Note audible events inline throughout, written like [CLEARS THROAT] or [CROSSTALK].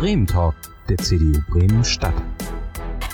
Bremen Talk der CDU Bremen Stadt.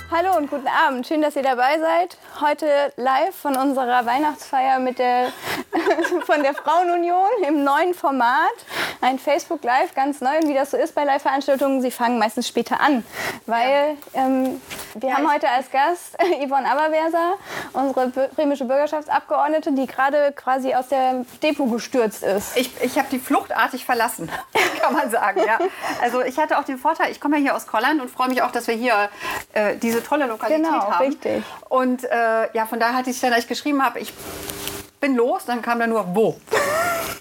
Hallo und guten Abend. Schön, dass ihr dabei seid. Heute live von unserer Weihnachtsfeier mit der, [LAUGHS] von der Frauenunion im neuen Format. Ein Facebook Live, ganz neu. Und wie das so ist bei Live-Veranstaltungen, sie fangen meistens später an. Weil ähm, wir haben heute als Gast [LAUGHS] Yvonne Aberwerser, unsere bremische Bürgerschaftsabgeordnete, die gerade quasi aus der Depot gestürzt ist. Ich, ich habe die fluchtartig verlassen, [LAUGHS] kann man sagen. Ja. Also ich hatte auch den Vorteil, ich komme ja hier aus Kolland und freue mich auch, dass wir hier äh, diese tolle Lokalität Genau, haben. richtig. Und äh, ja, von daher hatte ich dann, als ich geschrieben habe, ich bin los, dann kam da nur wo.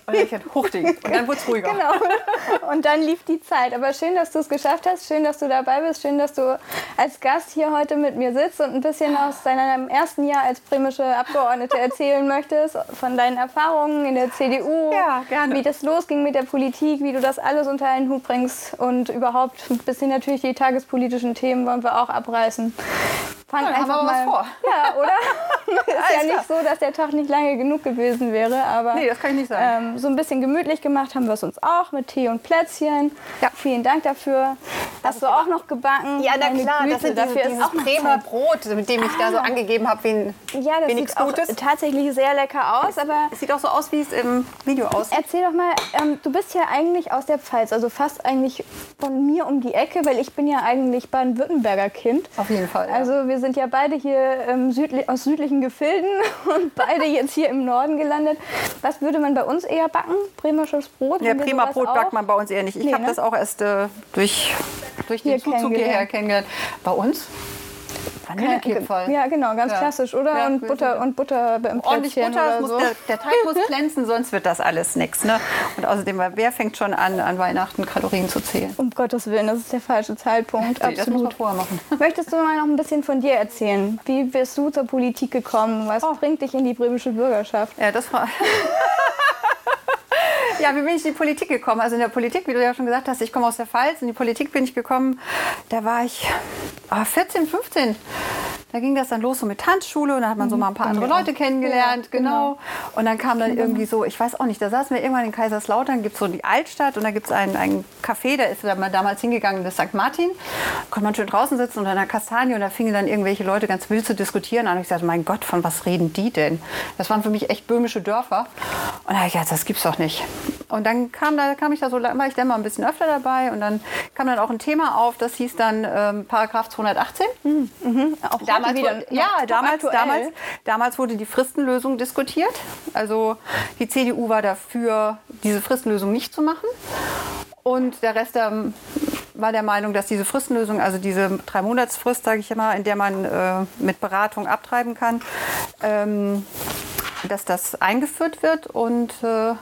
Und dann ich halt Huchting. Und dann wurde es ruhiger. Genau. Und dann lief die Zeit. Aber schön, dass du es geschafft hast. Schön, dass du dabei bist. Schön, dass du als Gast hier heute mit mir sitzt und ein bisschen aus deinem ersten Jahr als bremische Abgeordnete erzählen möchtest. Von deinen Erfahrungen in der CDU. Ja, gerne. Wie das losging mit der Politik, wie du das alles unter einen Hut bringst. Und überhaupt ein bisschen natürlich die tagespolitischen Themen wollen wir auch abreißen. Fang Ja, dann haben wir aber was vor. [LAUGHS] Ja, oder? [LAUGHS] ist ja nicht so, dass der Tag nicht lange genug gewesen wäre. Aber Nee, das kann ich nicht sagen. ähm, so ein bisschen gemütlich gemacht haben wir es uns auch mit Tee und Plätzchen. Ja. Vielen Dank dafür. Hast du auch noch gebacken? Ja, na klar, Güte, das ist dafür dieses, ist auch Bremer Zeit. Brot, mit dem ich da so angegeben habe, wen, Ja, das sieht auch Gutes. tatsächlich sehr lecker aus. Aber Es sieht auch so aus, wie es im Video aussieht. erzähl doch mal, ähm, du bist ja eigentlich aus der Pfalz, also fast eigentlich von mir um die Ecke, weil ich bin ja eigentlich Baden-Württemberger Kind. Auf jeden Fall. ja. Also wir sind ja beide hier ähm, südli aus südlichen Gefilden [LAUGHS] und beide jetzt hier im Norden gelandet. Was würde man bei uns eher backen? Bremersches Brot? Ja, wir prima Brot backt man bei uns eher nicht. Ich Nee, habe ne? das auch erst äh, durch, durch Hier den Zuzug kennengelernt. hierher kennengelernt. Bei uns Vanillekipferl. Ja, genau, ganz Ja. klassisch, oder? Ja, und Butter und Butter im Ordentlich Butter, oder muss, so. der, der [LAUGHS] Teig muss glänzen, sonst wird das alles nichts. Ne? Und außerdem, wer fängt schon an, an Weihnachten Kalorien zu zählen? Um Gottes Willen, das ist der falsche Zeitpunkt. Nee, das muss man Absolut. vorher machen. [LAUGHS] Möchtest du mal noch ein bisschen von dir erzählen? Wie bist du zur Politik gekommen? Was Oh. bringt dich in die bremische Bürgerschaft? Ja, das war. [LAUGHS] Ja, wie bin ich in die Politik gekommen? Also in der Politik, wie du ja schon gesagt hast, ich komme aus der Pfalz. In die Politik bin ich gekommen, da war ich ah, 14, 15. Da ging das dann los so mit Tanzschule und da hat man so mal ein paar andere Leute kennengelernt, Ja, genau. Und dann kam dann irgendwie so, ich weiß auch nicht, da saßen wir irgendwann in Kaiserslautern, gibt es so die Altstadt und da gibt es einen, einen Café, da ist da mal damals hingegangen, das St. Martin. Da konnte man schön draußen sitzen unter einer Kastanie und da fingen dann irgendwelche Leute ganz wild zu diskutieren an. Und ich sagte, mein Gott, von was reden die denn? Das waren für mich echt böhmische Dörfer. Und da habe ich gedacht, das gibt's doch nicht. Und dann kam, da, kam ich da so, war ich dann mal ein bisschen öfter dabei und dann kam dann auch ein Thema auf, das hieß dann ähm, Paragraph 218. Auch Damals, heute wieder wurde, ja, damals, aktuell. damals, damals wurde die Fristenlösung diskutiert. Also die CDU war dafür, diese Fristenlösung nicht zu machen. Und der Rest ähm, war der Meinung, dass diese Fristenlösung, also diese Drei-Monats-Frist, sage ich immer, in der man äh, mit Beratung abtreiben kann, ähm, dass das eingeführt wird. Und äh,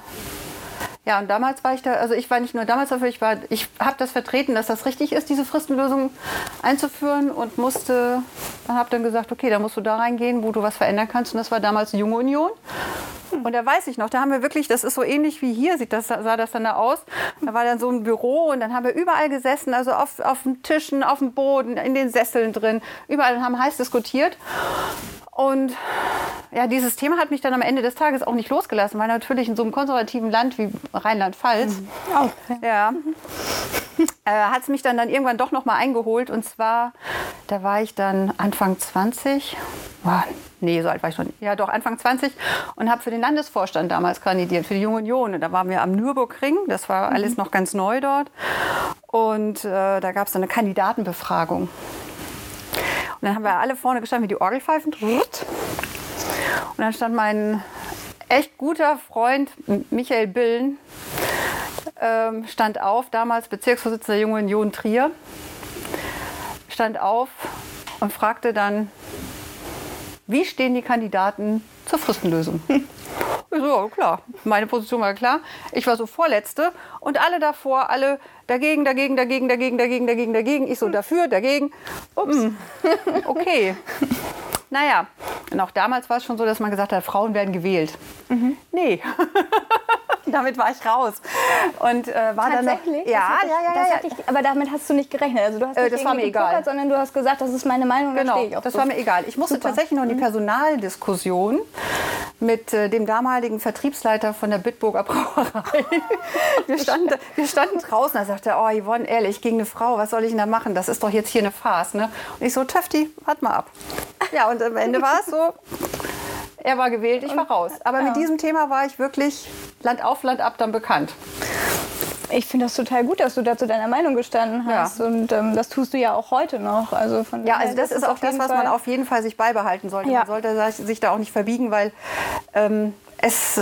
ja, und damals war ich da, also ich war nicht nur damals dafür, ich war, ich habe das vertreten, dass das richtig ist, diese Fristenlösung einzuführen und musste, habe dann gesagt, okay, da musst du da reingehen, wo du was verändern kannst. Und das war damals die Junge Union. Und da weiß ich noch, da haben wir wirklich, das ist so ähnlich wie hier, sieht das, sah das dann da aus. Da war dann so ein Büro und dann haben wir überall gesessen, also auf, auf den Tischen, auf dem Boden, in den Sesseln drin, überall und haben heiß diskutiert. Und ja, dieses Thema hat mich dann am Ende des Tages auch nicht losgelassen, weil natürlich in so einem konservativen Land wie Rheinland-Pfalz, Auch. ja, äh, hat es mich dann, dann irgendwann doch noch mal eingeholt. Und zwar, da war ich dann Anfang 20, Boah, nee, so alt war ich schon, ja doch, Anfang 20 und habe für den Landesvorstand damals kandidiert, für die Junge Union. Und da waren wir am Nürburgring, das war alles noch ganz neu dort. Und äh, da gab es eine Kandidatenbefragung. Dann haben wir alle vorne gestanden wie die Orgelpfeifen. Und dann stand mein echt guter Freund Michael Billen, ähm, stand auf, damals Bezirksvorsitzender der Jungen Union Trier, stand auf und fragte dann, wie stehen die Kandidaten zur Fristenlösung? [LAUGHS] Ich so, ja, klar, meine Position war klar. Ich war so Vorletzte und alle davor, alle dagegen, dagegen, dagegen, dagegen, dagegen, dagegen, dagegen. Ich so dafür, dagegen. Ups, [LAUGHS] okay. Naja, und auch damals war es schon so, dass man gesagt hat, Frauen werden gewählt. Nee. [LAUGHS] [LAUGHS] damit war ich raus. Und äh, war dann noch, ja, ich- ja, ja, das ja, ich, aber damit hast du nicht gerechnet. Also du hast Äh, nicht das war mir egal. gepokert, sondern du hast gesagt, das ist meine Meinung, da Genau, das so. war mir egal. Ich musste Super. Mhm. tatsächlich noch in die Personaldiskussion mit äh, dem damaligen Vertriebsleiter von der Bitburger Brauerei. [LAUGHS] wir, standen, wir standen draußen, er sagte, oh Yvonne, ehrlich, gegen eine Frau, was soll ich denn da machen? Das ist doch jetzt hier eine Farce. Ne? Und ich so, Töfti, wart mal ab. Ja, und am Ende war es so, er war gewählt, ich war raus. Aber mit diesem Thema war ich wirklich Land auf, Land ab dann bekannt. Ich finde das total gut, dass du dazu deiner Meinung gestanden Ja. hast. Und ähm, das tust du ja auch heute noch. Also von Ja, also das, ist auch das, was man auf jeden Fall sich beibehalten sollte. Ja. Man sollte sich- sich da auch nicht verbiegen, weil ähm, es,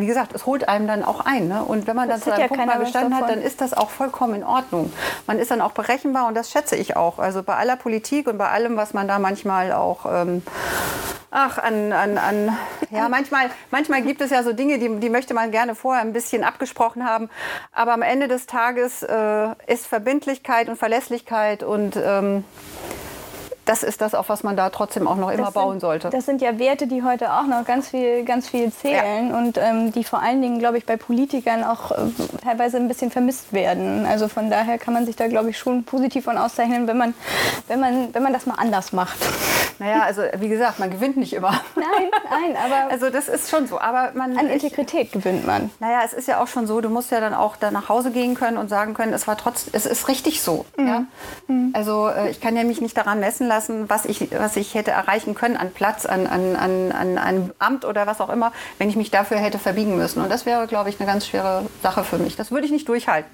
wie gesagt, es holt einem dann auch ein. Ne? Und wenn man dann Das zu hat einem ja Punkt mal bestanden hat, dann ist das auch vollkommen in Ordnung. Man ist dann auch berechenbar und das schätze ich auch. Also bei aller Politik und bei allem, was man da manchmal auch... Ähm, Ach, an, an, an ja, manchmal, manchmal gibt es ja so Dinge, die, die möchte man gerne vorher ein bisschen abgesprochen haben. Aber am Ende des Tages äh, ist Verbindlichkeit und Verlässlichkeit und ähm, das ist das, auf was man da trotzdem auch noch immer Das bauen sind, sollte. Das sind ja Werte, die heute auch noch ganz viel, ganz viel zählen und ähm, die vor allen Dingen, glaube ich, bei Politikern auch äh, teilweise ein bisschen vermisst werden. Also von daher kann man sich da, glaube ich, schon positiv von auszeichnen, wenn man, wenn man, wenn man das mal anders macht. Naja, also wie gesagt, man gewinnt nicht immer. Nein, nein, aber [LAUGHS] Also das ist schon so. Aber man, an Integrität gewinnt man. Naja, es ist ja auch schon so, du musst ja dann auch da nach Hause gehen können und sagen können, es war trotzdem, es ist richtig so. Ja? Also äh, ich kann ja mich nicht daran messen lassen, was ich, was ich hätte erreichen können an Platz, an, an, an, an einem Amt oder was auch immer, wenn ich mich dafür hätte verbiegen müssen. Und das wäre, glaube ich, eine ganz schwere Sache für mich. Das würde ich nicht durchhalten.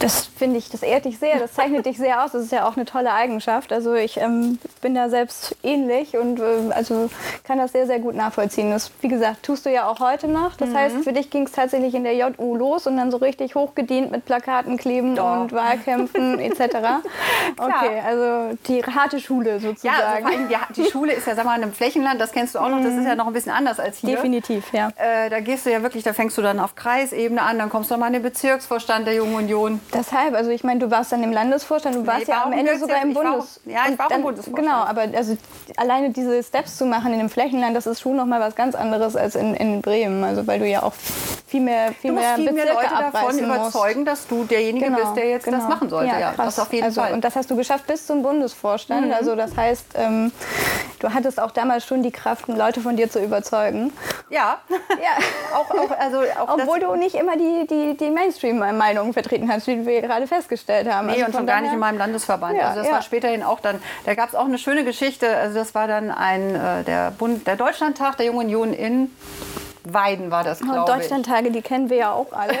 Das finde ich, das ehrt dich sehr, das zeichnet dich sehr aus. Das ist ja auch eine tolle Eigenschaft. Also ich ähm, bin da selbst ähnlich und äh, also kann das sehr, sehr gut nachvollziehen. Das, wie gesagt, tust du ja auch heute noch. Das heißt, für dich ging es tatsächlich in der JU los und dann so richtig hochgedient mit Plakaten kleben Ja. und Wahlkämpfen etc. [LAUGHS] Okay, also die harte Schule Ja, also sozusagen. vor allem die, die Schule ist ja, sag mal, in einem Flächenland, das kennst du auch noch, das ist ja noch ein bisschen anders als hier. Definitiv, ja. Äh, da gehst du ja wirklich, da fängst du dann auf Kreisebene an, dann kommst du mal in den Bezirksvorstand der Jungen Union. Deshalb, also ich meine, du warst dann im Landesvorstand, du warst war ja am Ende sogar im war auch- Bundes. ja, ich war auch im Bundesvorstand. Genau, aber also alleine diese Steps zu machen in einem Flächenland, das ist schon noch mal was ganz anderes als in, in Bremen. Also weil du ja auch viel mehr, viel Du musst mehr viel mehr Leute davon überzeugen, dass du derjenige bist, der jetzt das machen sollte. Ja, krass. das auf jeden also, Fall. Mhm. Und das hast du geschafft bis zum Bundesvorstand. Also das heißt, ähm, du hattest auch damals schon die Kraft, Leute von dir zu überzeugen. ja, Ja. [LAUGHS] auch, auch, also auch Obwohl du nicht immer die, die, die Mainstream-Meinungen vertreten hast, wie wir gerade festgestellt haben. Nee, Also und schon gar nicht in meinem Landesverband. Ja, also das ja. war späterhin auch dann, da gab es auch eine schöne Geschichte. Also das war dann ein, äh, der, Bund, der Deutschlandtag der Jungen Union in Weiden war das, Und glaube ich. Deutschlandtage, die kennen wir ja auch alle. [LAUGHS]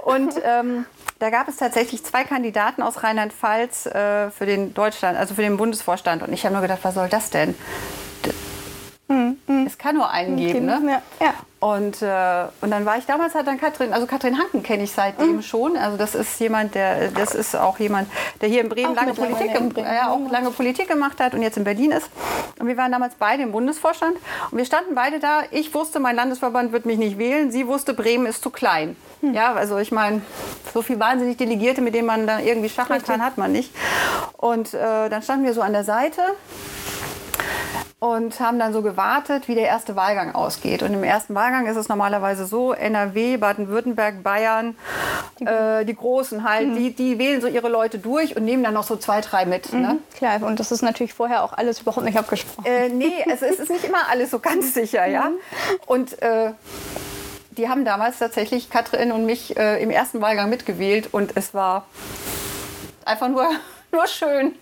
[LAUGHS] Und ähm, da gab es tatsächlich zwei Kandidaten aus Rheinland-Pfalz äh, für den Deutschland, also für den Bundesvorstand. Und ich habe nur gedacht, was soll das denn? Es kann nur einen geben, ne? Ja, ja. Und, äh, und dann war ich damals halt dann Katrin, also Katrin Hanken kenne ich seitdem Mhm. schon. Also das ist jemand, der, das ist auch jemand, der hier in Bremen Auch lange Politik, in Bremen. Ja, auch lange Politik gemacht hat und jetzt in Berlin ist. Und wir waren damals beide im Bundesvorstand und wir standen beide da. Ich wusste, mein Landesverband wird mich nicht wählen. Sie wusste, Bremen ist zu klein. Hm. Ja, also ich meine, so viel wahnsinnig Delegierte, mit denen man dann irgendwie schachern kann, hat man nicht. Und äh, dann standen wir so an der Seite und haben dann so gewartet, wie der erste Wahlgang ausgeht. Und im ersten Wahlgang ist es normalerweise so, NRW, Baden-Württemberg, Bayern, die, äh, die Großen halt, die, die wählen so ihre Leute durch und nehmen dann noch so zwei, drei mit. Ne? Klar, und das ist natürlich vorher auch alles überhaupt nicht abgesprochen. Äh, nee, es, es ist nicht immer alles so ganz sicher, ja. Und äh, die haben damals tatsächlich Katrin und mich äh, im ersten Wahlgang mitgewählt und es war einfach nur, nur schön.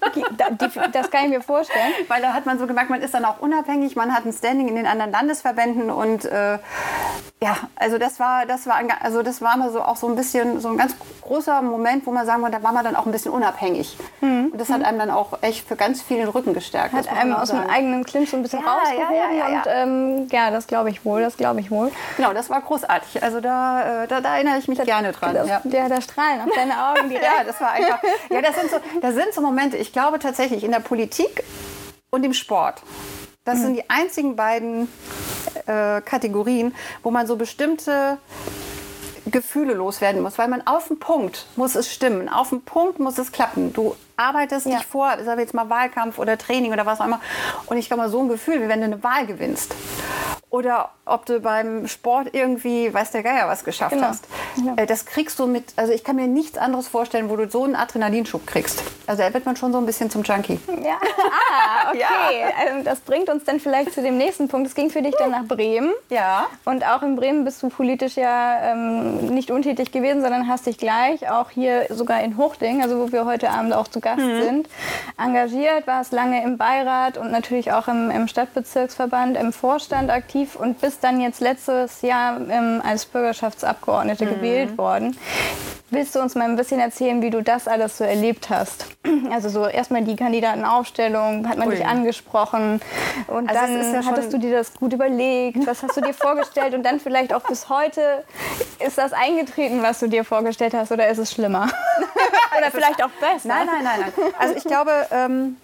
Das kann ich mir vorstellen. Weil da hat man so gemerkt, man ist dann auch unabhängig, man hat ein Standing in den anderen Landesverbänden und äh, ja, also das war, das war, also das war mal so auch so ein bisschen so ein ganz großer Moment, wo man sagen würde, da war man dann auch ein bisschen unabhängig. Und das hat einem dann auch echt für ganz viel den Rücken gestärkt. das Hat einem aus dem eigenen Clinch so ein bisschen Ja, rausgehoben. ja, ja, ja, Und ähm, ja, das glaube ich wohl, das glaube ich wohl. Genau, das war großartig. Also da, äh, da, da erinnere ich mich gerne dran. Das, Ja. ja. da strahlen auf deine Augen [LAUGHS] direkt. Ja, das war einfach. Ja, das sind so, das sind so Momente. Ich glaube tatsächlich in der Politik und im Sport. Das sind die einzigen beiden äh, Kategorien, wo man so bestimmte Gefühle loswerden muss, weil man auf den Punkt muss es stimmen, auf den Punkt muss es klappen. Du arbeitest Ja. dich vor, wir jetzt mal Wahlkampf oder Training oder was auch immer, und ich glaube mal so ein Gefühl, wie wenn du eine Wahl gewinnst. oder ob du beim Sport irgendwie, weiß der Geier, was geschafft Genau. hast. Ja. Äh, Das kriegst du mit, also ich kann mir nichts anderes vorstellen, wo du so einen Adrenalinschub kriegst. Also da wird man schon so ein bisschen zum Junkie. Ja. [LAUGHS] Ah, okay. Ähm, Das bringt uns dann vielleicht zu dem nächsten Punkt. Es ging für dich dann nach Bremen. Ja. Und auch in Bremen bist du politisch ja ähm, nicht untätig gewesen, sondern hast dich gleich auch hier sogar in Hochding, also wo wir heute Abend auch zu Gast sind, engagiert, warst lange im Beirat und natürlich auch im, im Stadtbezirksverband, im Vorstand aktiv und bist dann jetzt letztes Jahr ähm, als Bürgerschaftsabgeordnete gewählt worden. Willst du uns mal ein bisschen erzählen, wie du das alles so erlebt hast? [CLEARS THROAT] Also so erstmal die Kandidatenaufstellung, hat man Ui. dich angesprochen und Also es dann ja hattest du dir das gut überlegt, was hast du dir [LAUGHS] vorgestellt und dann vielleicht auch bis heute, ist das eingetreten, was du dir vorgestellt hast oder ist es schlimmer? [LAUGHS] oder vielleicht auch besser? Nein, nein, nein, nein. Also ich glaube, ähm,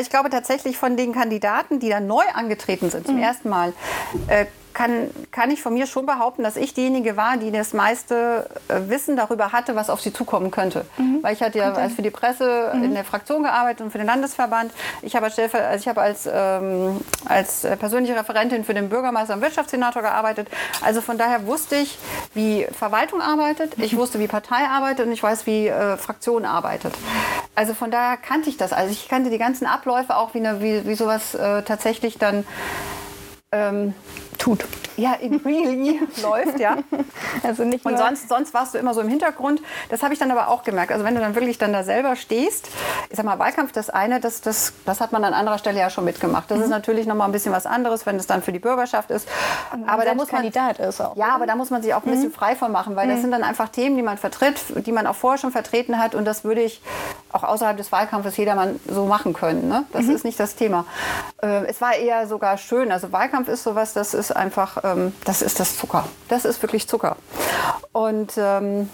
ich glaube tatsächlich von den Kandidaten, die dann neu angetreten sind zum ersten Mal, äh, kann, kann ich von mir schon behaupten, dass ich diejenige war, die das meiste äh, Wissen darüber hatte, was auf sie zukommen könnte. Weil ich hatte ja als für die Presse in der Fraktion gearbeitet und für den Landesverband. Ich habe als, also ich habe als, ähm, als äh, persönliche Referentin für den Bürgermeister und Wirtschaftssenator gearbeitet. Also von daher wusste ich, wie Verwaltung arbeitet, ich wusste, wie Partei arbeitet und ich weiß, wie äh, Fraktion arbeitet. Also von daher kannte ich das. Also ich kannte die ganzen Abläufe auch, wie, eine, wie, wie sowas äh, tatsächlich dann ähm, tut. Ja, in really [LAUGHS] läuft, ja. Also nicht Und sonst, sonst warst du immer so im Hintergrund. Das habe ich dann aber auch gemerkt. Also wenn du dann wirklich dann da selber stehst, ich sag mal, Wahlkampf, das eine, das, das, das hat man an anderer Stelle ja schon mitgemacht. Mhm. Das ist natürlich noch mal ein bisschen was anderes, wenn es dann für die Bürgerschaft ist. aber da muss man, Kandidat ist auch. ja, aber da muss man sich auch ein bisschen frei von machen, weil das sind dann einfach Themen, die man vertritt, die man auch vorher schon vertreten hat. Und das würde ich auch außerhalb des Wahlkampfes jedermann so machen können. Ne? Das ist nicht das Thema. Äh, es war eher sogar schön. Also Wahlkampf ist sowas, das ist einfach, ähm, das ist das Zucker. Das ist wirklich Zucker. Und ähm,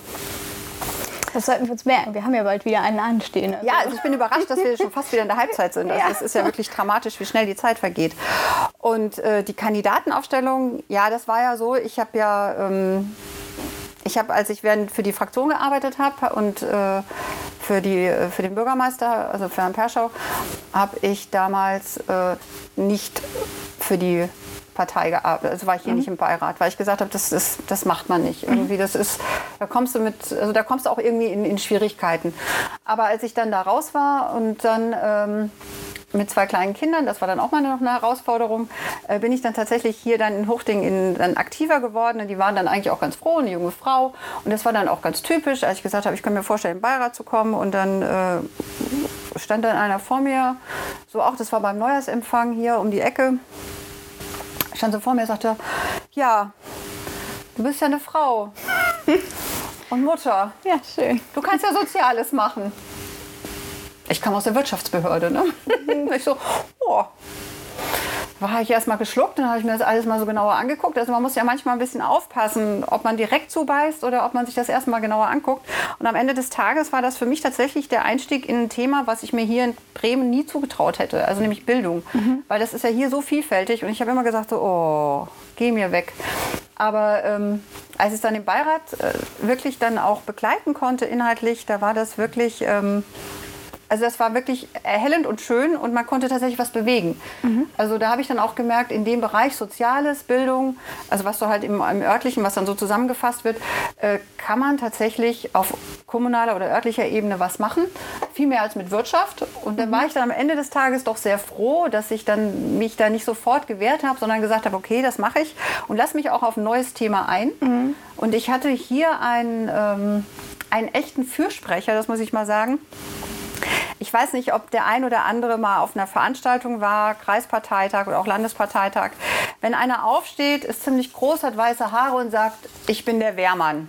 Das sollten wir uns merken. Wir haben ja bald wieder einen anstehen. Also ja, also ich bin überrascht, dass wir schon fast wieder in der Halbzeit sind. Also es ist ja wirklich dramatisch, wie schnell die Zeit vergeht. Und äh, die Kandidatenaufstellung, ja, das war ja so. Ich habe ja, ähm, ich habe, als ich während für die Fraktion gearbeitet habe und äh, für, die, äh, für den Bürgermeister, also für Herrn Perschau, habe ich damals äh, nicht für die Partei gearbeitet. Also war ich hier nicht im Beirat, weil ich gesagt habe, das, ist, das macht man nicht. Irgendwie, das ist, da kommst du mit, also da kommst du auch irgendwie in, in Schwierigkeiten. Aber als ich dann da raus war und dann ähm, mit zwei kleinen Kindern, das war dann auch mal noch eine Herausforderung, äh, bin ich dann tatsächlich hier dann in Hochding in, dann aktiver geworden. Und die waren dann eigentlich auch ganz froh, eine junge Frau. Und das war dann auch ganz typisch, als ich gesagt habe, ich kann mir vorstellen, in den Beirat zu kommen. Und dann äh, stand dann einer vor mir, so auch, das war beim Neujahrsempfang hier um die Ecke stand so vor mir und sagte, ja, du bist ja eine Frau [LAUGHS] und Mutter. ja, schön. Du kannst ja Soziales machen. Ich kam aus der Wirtschaftsbehörde, ne? [LAUGHS] Ich so, oh. War ich erst mal geschluckt, dann habe ich mir das alles mal so genauer angeguckt. Also man muss ja manchmal ein bisschen aufpassen, ob man direkt zubeißt oder ob man sich das erstmal genauer anguckt. Und am Ende des Tages war das für mich tatsächlich der Einstieg in ein Thema, was ich mir hier in Bremen nie zugetraut hätte, also nämlich Bildung. Weil das ist ja hier so vielfältig und ich habe immer gesagt, so, oh, geh mir weg. Aber ähm, als ich dann im Beirat äh, wirklich dann auch begleiten konnte inhaltlich, da war das wirklich... Ähm, also das war wirklich erhellend und schön und man konnte tatsächlich was bewegen. Also da habe ich dann auch gemerkt, in dem Bereich Soziales, Bildung, also was so halt im, im örtlichen, was dann so zusammengefasst wird, äh, kann man tatsächlich auf kommunaler oder örtlicher Ebene was machen. Viel mehr als mit Wirtschaft. Und dann war ich dann am Ende des Tages doch sehr froh, dass ich dann mich da nicht sofort gewehrt habe, sondern gesagt habe, okay, das mache ich und lass mich auch auf ein neues Thema ein. Und ich hatte hier einen, ähm, einen echten Fürsprecher, das muss ich mal sagen. Ich weiß nicht, ob der ein oder andere mal auf einer Veranstaltung war, Kreisparteitag oder auch Landesparteitag. Wenn einer aufsteht, ist ziemlich groß, hat weiße Haare und sagt, ich bin der Wehrmann.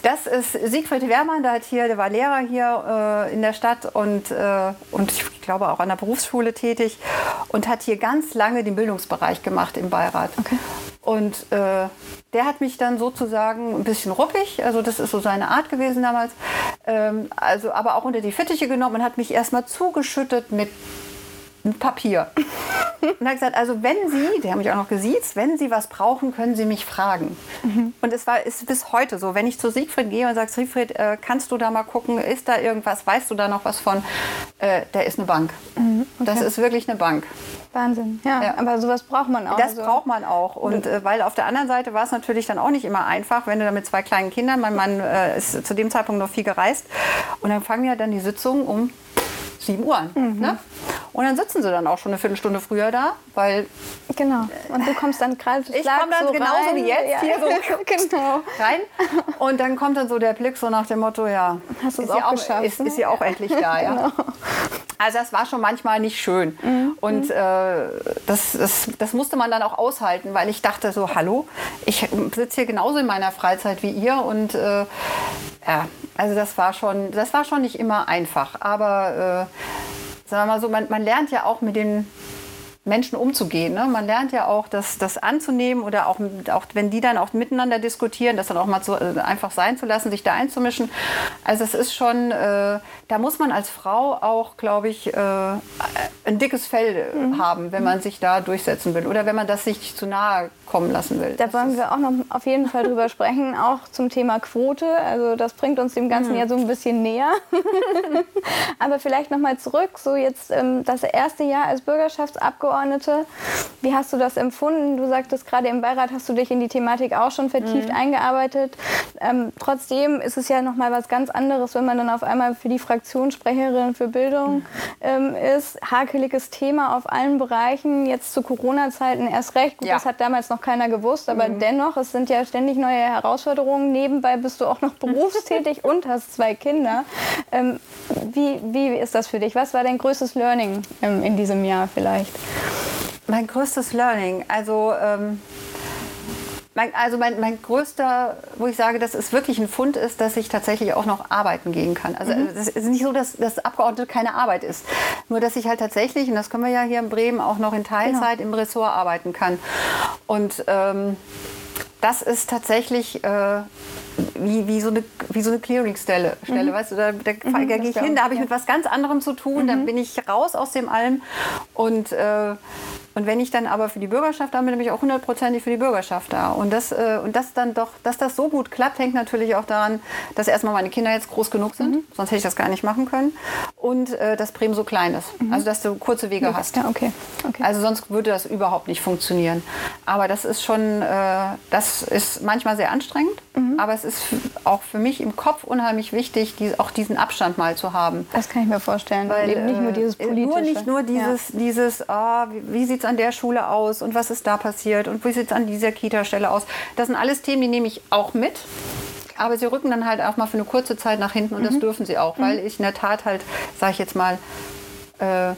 Das ist Siegfried Wehrmann, der, hat hier, der war Lehrer hier äh, in der Stadt und, äh, und ich glaube auch an der Berufsschule tätig und hat hier ganz lange den Bildungsbereich gemacht im Beirat. Und äh, der hat mich dann sozusagen ein bisschen ruppig, also das ist so seine Art gewesen damals, also aber auch unter die Fittiche genommen und hat mich erstmal zugeschüttet mit Papier. [LAUGHS] Und hat gesagt, also wenn Sie, der hat mich auch noch gesiezt, wenn Sie was brauchen, können Sie mich fragen. Mhm. Und es war, ist bis heute so, wenn ich zu Siegfried gehe und sage, Siegfried, äh, kannst du da mal gucken, ist da irgendwas, weißt du da noch was von? Äh, der ist eine Bank. Mhm, okay. Das ist wirklich eine Bank. Wahnsinn, ja, ja, Aber sowas braucht man auch. Das also. braucht man auch. Und äh, weil auf der anderen Seite war es natürlich dann auch nicht immer einfach, wenn du da mit zwei kleinen Kindern, mein Mann äh, ist zu dem Zeitpunkt noch viel gereist, und dann fangen ja dann die Sitzungen um 7 Uhr an. Mhm. Ne? Und dann sitzen sie dann auch schon eine Viertelstunde früher da, weil. Genau. Und du kommst dann gerade Ich komme dann so genauso rein. wie jetzt ja. hier so [LAUGHS] genau. [LAUGHS] rein. Und dann kommt dann so der Blick so nach dem Motto, ja, Hast ist, auch auch, geschafft, ist, ist sie auch endlich da. Ja. genau. Also das war schon manchmal nicht schön. Mhm. Und äh, das, das, das musste man dann auch aushalten, weil ich dachte so, hallo, ich sitze hier genauso in meiner Freizeit wie ihr und äh, ja, also das war schon, das war schon nicht immer einfach. Aber äh, sagen wir mal so, man, man lernt ja auch mit den Menschen umzugehen. Ne? Man lernt ja auch, das, das anzunehmen oder auch, auch wenn die dann auch miteinander diskutieren, das dann auch mal so, äh, einfach sein zu lassen, sich da einzumischen. Also es ist schon, äh, da muss man als Frau auch, glaube ich, äh, ein dickes Fell mhm. haben, wenn man sich da durchsetzen will oder wenn man das sich zu nahe kommen lassen will. Da wollen wir auch noch auf jeden Fall drüber sprechen, [LAUGHS] auch zum Thema Quote. Also das bringt uns dem Ganzen mhm. ja so ein bisschen näher. [LAUGHS] Aber vielleicht noch mal zurück, so jetzt ähm, das erste Jahr als Bürgerschaftsabgeordnete. Wie hast du das empfunden? Du sagtest gerade im Beirat hast du dich in die Thematik auch schon vertieft mhm. eingearbeitet. Ähm, trotzdem ist es ja noch mal was ganz anderes, wenn man dann auf einmal für die Fraktionssprecherin für Bildung mhm. ähm, ist. Hakeliges Thema auf allen Bereichen. Jetzt zu Corona-Zeiten erst recht. Gut, ja. das hat damals noch noch keiner gewusst, aber mhm. dennoch, es sind ja ständig neue Herausforderungen. Nebenbei bist du auch noch [LAUGHS] berufstätig und hast zwei Kinder. Ähm, wie, wie ist das für dich? Was war dein größtes Learning ähm, in diesem Jahr vielleicht? Mein größtes Learning, also ähm mein, also mein, mein größter, wo ich sage, dass es wirklich ein Fund ist, dass ich tatsächlich auch noch arbeiten gehen kann. Also mhm. es ist nicht so, dass das Abgeordnete keine Arbeit ist. Nur, dass ich halt tatsächlich, und das können wir ja hier in Bremen, auch noch in Teilzeit genau. im Ressort arbeiten kann. Und ähm, das ist tatsächlich äh, wie, wie, so eine, wie so eine Clearingstelle. Stelle, mhm. weißt du, da, da, mhm, da gehe ich hin, da habe ich mit was ganz anderem zu tun, mhm. dann bin ich raus aus dem Allem und äh, und wenn ich dann aber für die Bürgerschaft da bin, bin ich auch hundertprozentig für die Bürgerschaft da. Und das, äh, und das dann doch, dass das so gut klappt, hängt natürlich auch daran, dass erstmal meine Kinder jetzt groß genug sind. Mhm. Sonst hätte ich das gar nicht machen können. Und äh, dass Bremen so klein ist. Mhm. Also dass du kurze Wege ja, hast. Ja, okay. okay. Also sonst würde das überhaupt nicht funktionieren. Aber das ist schon, äh, das ist manchmal sehr anstrengend. Mhm. Aber es ist auch für mich im Kopf unheimlich wichtig, die, auch diesen Abstand mal zu haben. Das kann ich mir vorstellen. Weil, Eben nicht nur äh, dieses politische. Nur nicht nur dieses, ja. dieses oh, wie, wie sieht es an der Schule aus und was ist da passiert und wie sieht es an dieser Kita-Stelle aus. Das sind alles Themen, die nehme ich auch mit. Aber sie rücken dann halt auch mal für eine kurze Zeit nach hinten und mhm. das dürfen sie auch, weil mhm. ich in der Tat halt, sage ich jetzt mal, äh,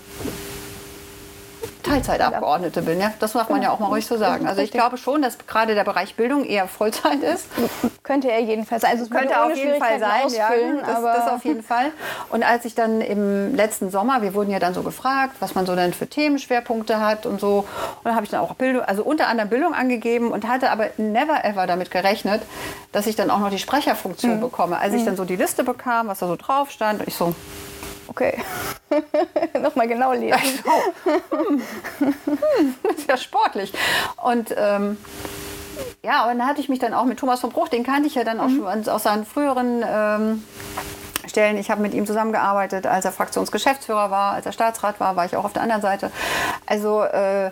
Teilzeitabgeordnete bin. Ja? Das darf man ja auch mal ruhig so sagen. Also ich glaube schon, dass gerade der Bereich Bildung eher Vollzeit ist. Könnte er jedenfalls sein. Also es könnte auf jeden Fall sein. Ja, das, das auf jeden Fall. Und als ich dann im letzten Sommer, wir wurden ja dann so gefragt, was man so denn für Themenschwerpunkte hat und so. Und dann habe ich dann auch Bildung, also unter anderem Bildung angegeben und hatte aber never ever damit gerechnet, dass ich dann auch noch die Sprecherfunktion mhm. bekomme. Als ich hm. dann so die Liste bekam, was da so drauf stand, und ich so, Okay. [LAUGHS] Nochmal genau lesen. Also, hm. Hm, ist ja sportlich. Und ähm, ja, und da hatte ich mich dann auch mit Thomas von Bruch, den kannte ich ja dann auch mhm. schon aus seinen früheren ähm, Stellen. Ich habe mit ihm zusammengearbeitet, als er Fraktionsgeschäftsführer war, als er Staatsrat war, war ich auch auf der anderen Seite. Also äh,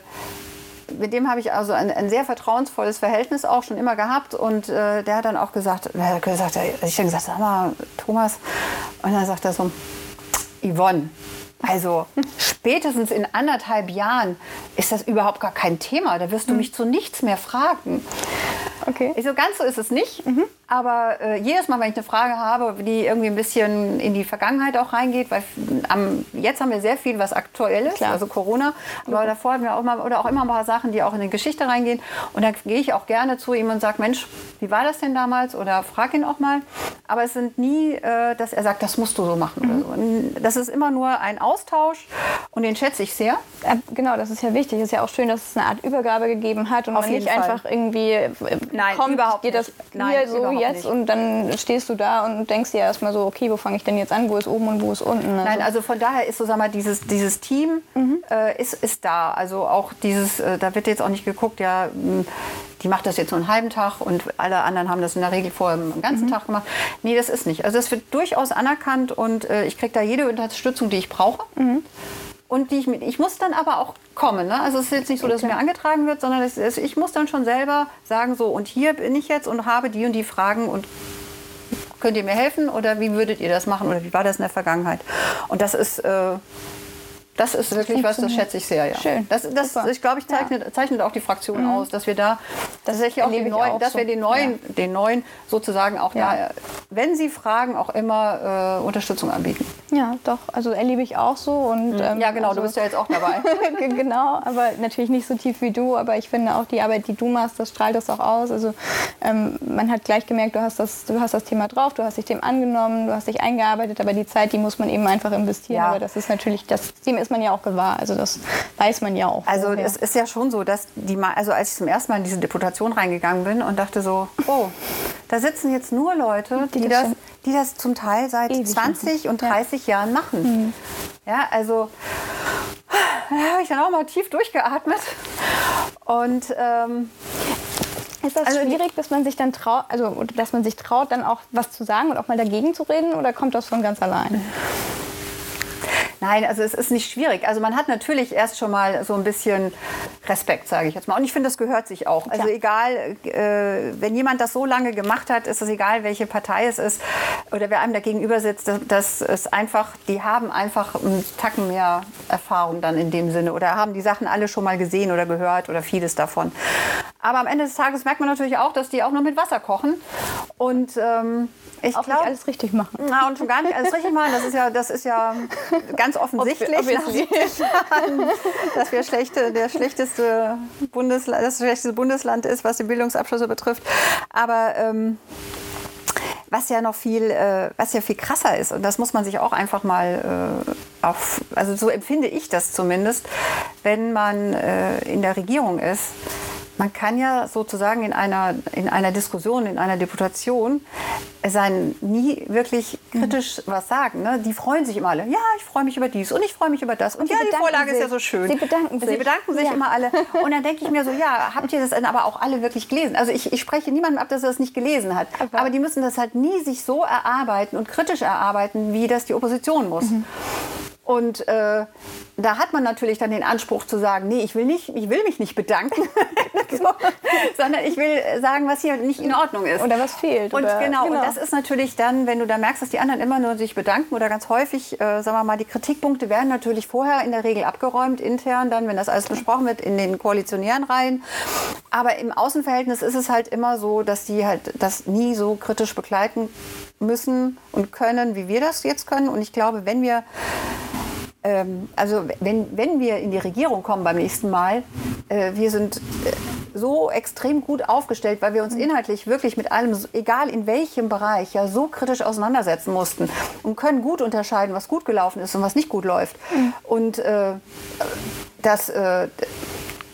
mit dem habe ich also ein, ein, sehr vertrauensvolles Verhältnis auch schon immer gehabt. Und äh, der hat dann auch gesagt, er hat gesagt, ich dann gesagt, sag mal, Thomas. Und dann sagt er so, Yvonne, also spätestens in anderthalb Jahren ist das überhaupt gar kein Thema. Da wirst du hm. mich zu nichts mehr fragen. Okay. Ich so ganz so ist es nicht. Mhm. Aber äh, jedes Mal, wenn ich eine Frage habe, die irgendwie ein bisschen in die Vergangenheit auch reingeht, weil am, jetzt haben wir sehr viel, was aktuell ist, Klar. also Corona. Aber mhm. davor hatten wir auch mal, oder auch immer ein paar Sachen, die auch in die Geschichte reingehen. Und da gehe ich auch gerne zu ihm und sage, Mensch, wie war das denn damals? Oder frage ihn auch mal. Aber es sind nie, äh, dass er sagt, das musst du so machen. Mhm. So. Das ist immer nur ein Austausch. Und den schätze ich sehr. Äh, Genau, das ist ja wichtig. Es ist ja auch schön, dass es eine Art Übergabe gegeben hat und Auf man nicht Fall. einfach irgendwie äh, Nein, kommt, überhaupt geht das nicht. Nein, so jetzt nicht. und dann stehst du da und denkst dir erstmal so, okay, wo fange ich denn jetzt an, wo ist oben und wo ist unten? Nein, also von daher ist so, sag mal, dieses, dieses Team äh, ist, ist da. Also auch dieses, äh, da wird jetzt auch nicht geguckt, ja, mh, die macht das jetzt nur einen halben Tag und alle anderen haben das in der Regel vorher einen ganzen Tag gemacht. Nee, das ist nicht. Also das wird durchaus anerkannt und äh, ich kriege da jede Unterstützung, die ich brauche. Und die ich, mit, ich muss dann aber auch kommen. Ne? Also es ist jetzt nicht so, dass es mir angetragen wird, sondern es ist, ich muss dann schon selber sagen, so und hier bin ich jetzt und habe die und die Fragen und könnt ihr mir helfen oder wie würdet ihr das machen oder wie war das in der Vergangenheit? Und das ist, äh, das ist wirklich was, das schätze ich sehr. Ja. Schön, Das, das ich glaube, ich zeichnet, zeichnet auch die Fraktion aus, dass wir da tatsächlich auch ich neuen, auch dass so. wir den neuen, den neuen sozusagen auch Ja. da, wenn sie fragen, auch immer äh, Unterstützung anbieten. Ja, doch. Also erlebe ich auch so. Und, ähm, Ja, genau, also, du bist ja jetzt auch dabei. [LAUGHS] genau, aber natürlich nicht so tief wie du. Aber ich finde auch die Arbeit, die du machst, das strahlt das auch aus. Also ähm, man hat gleich gemerkt, du hast, das, du hast das Thema drauf, du hast dich dem angenommen, du hast dich eingearbeitet. Aber die Zeit, die muss man eben einfach investieren. Ja. Aber das ist natürlich, das dem ist man ja auch gewahr. Also das weiß man ja auch. Also vorher. es ist ja schon so, dass die, Ma- also als ich zum ersten Mal in diese Deputation reingegangen bin und dachte so, oh, da sitzen jetzt nur Leute, die, Die das die das zum Teil seit ewig 20 und Ja. Mhm. 30 Jahren machen. Ja, also da habe ich dann auch mal tief durchgeatmet und ähm, Ist das Also schwierig, dass man sich dann traut, also dass man sich traut, dann auch was zu sagen und auch mal dagegen zu reden, oder kommt das von ganz allein? Nein, also es ist nicht schwierig. Also man hat natürlich erst schon mal so ein bisschen Respekt, sage ich jetzt mal. Und ich finde, das gehört sich auch. Also Klar. egal, äh, wenn jemand das so lange gemacht hat, ist es egal, welche Partei es ist oder wer einem da gegenüber sitzt, das, ist einfach, die haben einfach einen Tacken mehr Erfahrung dann in dem Sinne oder haben die Sachen alle schon mal gesehen oder gehört oder vieles davon. Aber am Ende des Tages merkt man natürlich auch, dass die auch nur mit Wasser kochen. Und ähm, ich glaube, alles richtig machen. na, und schon gar nicht alles richtig machen. Das ist ja, das ist ja [LAUGHS] ganz offensichtlich, Obviously. [LAUGHS] dass wir schlechte, der schlechteste Bundesland, das schlechteste Bundesland ist, was die Bildungsabschlüsse betrifft. Aber ähm, was ja noch viel, äh, was ja viel krasser ist, und das muss man sich auch einfach mal äh, auf, also so empfinde ich das zumindest, wenn man äh, in der Regierung ist. Man kann ja sozusagen in einer, in einer Diskussion, in einer Deputation sein nie wirklich kritisch was sagen. Ne? Die freuen sich immer alle. Ja, ich freue mich über dies und ich freue mich über das. Und, sie ja, die Vorlage ist ja sich. so schön. Sie bedanken Sie sich. bedanken sich Ja. immer alle. Und dann denke ich mir so, ja, habt ihr das denn aber auch alle wirklich gelesen? Also ich, ich spreche niemandem ab, dass er das nicht gelesen hat. Aber- Aber, die müssen das halt nie sich so erarbeiten und kritisch erarbeiten, wie das die Opposition muss. Mhm. Und äh, da hat man natürlich dann den Anspruch zu sagen, nee, ich will, nicht, ich will mich nicht bedanken, [LAUGHS] [LAUGHS] so, sondern ich will sagen, was hier nicht in Ordnung ist. Oder was fehlt. Und oder, genau, und das ist natürlich dann, wenn du da merkst, dass die anderen immer nur sich bedanken oder ganz häufig, äh, sagen wir mal, die Kritikpunkte werden natürlich vorher in der Regel abgeräumt, intern dann, wenn das alles besprochen wird, in den koalitionären Reihen. Aber im Außenverhältnis ist es halt immer so, dass die halt das nie so kritisch begleiten müssen und können, wie wir das jetzt können. Und ich glaube, wenn wir ähm, also wenn, wenn wir in die Regierung kommen beim nächsten Mal, äh, wir sind äh, so extrem gut aufgestellt, weil wir uns inhaltlich wirklich mit allem, egal in welchem Bereich, ja so kritisch auseinandersetzen mussten und können gut unterscheiden, was gut gelaufen ist und was nicht gut läuft. Und äh, das, äh,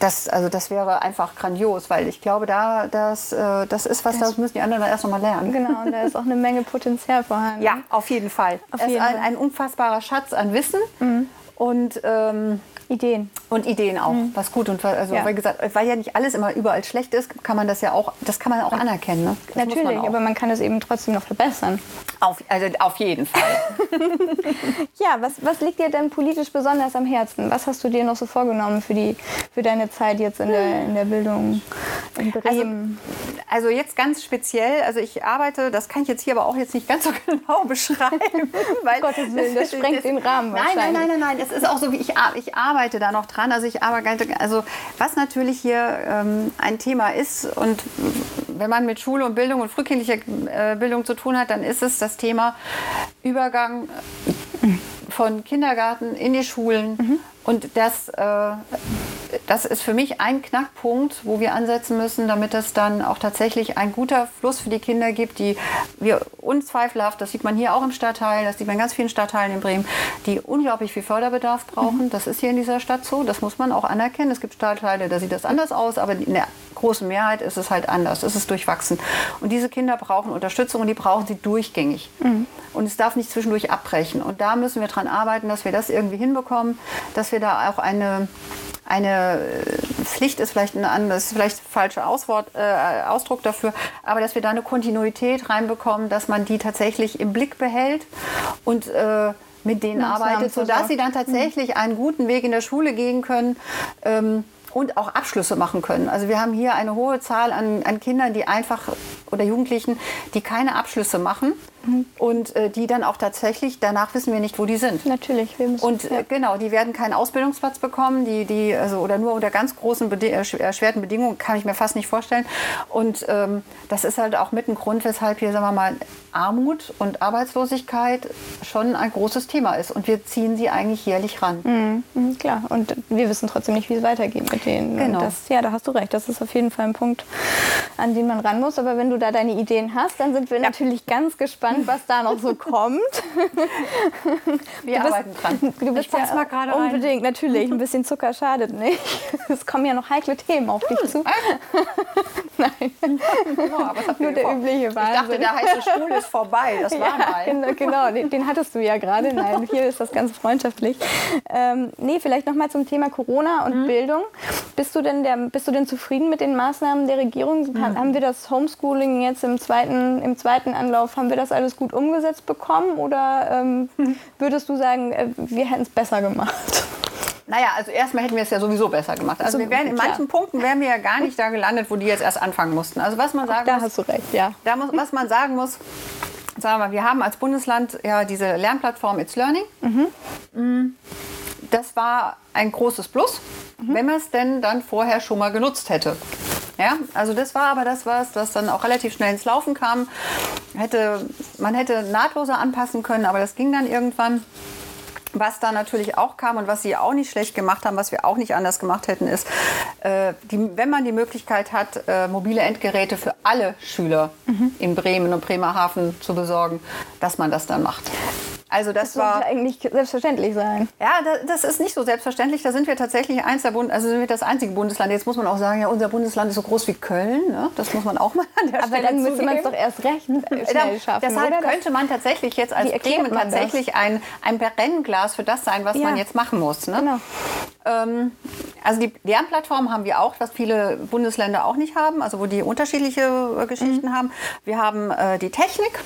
das, also das wäre einfach grandios, weil ich glaube, da, das, äh, das ist was, das müssen die anderen dann erst noch mal lernen. Genau, und da ist auch eine Menge Potenzial vorhanden. Ja, auf jeden Fall. Auf es jeden ist ein, ein unfassbarer Schatz an Wissen und, ähm, Ideen. und Ideen auch, was gut und was- also Ja. weil gesagt, weil ja nicht alles immer überall schlecht ist, kann man das ja auch, das kann man auch anerkennen. Ne? Das muss man Natürlich, auch. aber man kann es eben trotzdem noch verbessern. Auf, also auf jeden Fall. [LAUGHS] Ja, was, was liegt dir denn politisch besonders am Herzen? Was hast du dir noch so vorgenommen für, die, für deine Zeit jetzt in der, in der Bildung in Bremen? Also jetzt ganz speziell, also ich arbeite, das kann ich jetzt hier aber auch jetzt nicht ganz so [LAUGHS] genau beschreiben. [LAUGHS] Weil Gottes Willen, das sprengt den Rahmen Nein, nein, nein, nein, nein. Es ist auch so, wie ich, ich arbeite da noch dran. Also ich arbeite, also was natürlich hier ähm, ein Thema ist und wenn man mit Schule und Bildung und frühkindlicher äh, Bildung zu tun hat, dann ist es das Thema Übergang von Kindergarten in die Schulen. Und das äh, das ist für mich ein Knackpunkt, wo wir ansetzen müssen, damit es dann auch tatsächlich ein guter Fluss für die Kinder gibt, die wir unzweifelhaft, das sieht man hier auch im Stadtteil, das sieht man in ganz vielen Stadtteilen in Bremen, die unglaublich viel Förderbedarf brauchen. Mhm. Das ist hier in dieser Stadt so, das muss man auch anerkennen. Es gibt Stadtteile, da sieht das anders aus, aber in der großen Mehrheit ist es halt anders, es ist durchwachsen. Und diese Kinder brauchen Unterstützung und die brauchen sie durchgängig. Mhm. Und es darf nicht zwischendurch abbrechen. Und da müssen wir daran arbeiten, dass wir das irgendwie hinbekommen, dass wir da auch eine eine äh, Pflicht ist vielleicht ein anderes, vielleicht falscher Auswort, äh, Ausdruck dafür, aber dass wir da eine Kontinuität reinbekommen, dass man die tatsächlich im Blick behält und äh, mit denen Maßnahmen arbeitet, sodass sie dann tatsächlich einen guten Weg in der Schule gehen können. Ähm, und auch Abschlüsse machen können. Also wir haben hier eine hohe Zahl an, an Kindern, die einfach oder Jugendlichen, die keine Abschlüsse machen mhm. und äh, die dann auch tatsächlich, danach wissen wir nicht, wo die sind. Natürlich. Wir müssen, und äh, genau, die werden keinen Ausbildungsplatz bekommen, die, die, also, oder nur unter ganz großen, bede äh, erschwerten Bedingungen, kann ich mir fast nicht vorstellen. Und ähm, das ist halt auch mit ein Grund, weshalb hier, sagen wir mal, Armut und Arbeitslosigkeit schon ein großes Thema ist. Und wir ziehen sie eigentlich jährlich ran. Mhm, mhm klar, und wir wissen trotzdem nicht, wie es weitergeht mit denen. Genau. Das, ja, da hast du recht. Das ist auf jeden Fall ein Punkt, an den man ran muss. Aber wenn du da deine Ideen hast, dann sind wir ja. natürlich ganz gespannt, was da noch so kommt. [LAUGHS] Wir bist, arbeiten dran. [LAUGHS] Du bist ja mal gerade unbedingt, rein. natürlich. Ein bisschen Zucker schadet nicht. [LAUGHS] Es kommen ja noch heikle Themen auf dich zu. Nein. Ja, Nur der übliche Wahnsinn. Ich dachte, der heiße Stuhl ist vorbei. Das war ja, mal. Genau, genau. Den, den, hattest du ja gerade. Nein, hier ist das ganz freundschaftlich. Ähm, nee, vielleicht noch mal zum Thema Corona und mhm. Bildung. Bist du, denn der, bist du denn zufrieden mit den Maßnahmen der Regierung? Mhm. Haben wir das Homeschooling jetzt im zweiten, im zweiten Anlauf, haben wir das alles gut umgesetzt bekommen? Oder ähm, [LAUGHS] würdest du sagen, äh, wir hätten es besser gemacht? Naja, also erstmal hätten wir es ja sowieso besser gemacht. Also, wir wären in manchen Punkten wären wir ja gar nicht da gelandet, wo die jetzt erst anfangen mussten. Also was man sagen da muss, hast du recht, ja. Da muss, was man sagen muss, sagen wir mal, wir haben als Bundesland ja diese Lernplattform It's Learning. Mhm. Mm, das war ein großes Plus, mhm. wenn man es denn dann vorher schon mal genutzt hätte. Ja, also das war aber das, was das dann auch relativ schnell ins Laufen kam. Hätte, man hätte nahtloser anpassen können, aber das ging dann irgendwann. Was da natürlich auch kam und was sie auch nicht schlecht gemacht haben, was wir auch nicht anders gemacht hätten, ist, äh, die, wenn man die Möglichkeit hat, äh, mobile Endgeräte für alle Schüler mhm. in Bremen und Bremerhaven zu besorgen, dass man das dann macht. Also das, das war eigentlich selbstverständlich sein. Ja, das ist nicht so selbstverständlich. Da sind wir tatsächlich eins der Bund, also sind wir das einzige Bundesland. Jetzt muss man auch sagen, ja, unser Bundesland ist so groß wie Köln. Ne? Das muss man auch mal an der Aber Stelle dann müsste man es doch erst recht schnell [LAUGHS] schaffen. Deshalb oder? könnte man tatsächlich jetzt als Bremen tatsächlich ein, ein Brennglas für das sein, was ja. man jetzt machen muss. Ne? Genau. Ähm, also die Lernplattform haben wir auch, was viele Bundesländer auch nicht haben, also wo die unterschiedliche äh, Geschichten mhm. haben. Wir haben äh, die Technik.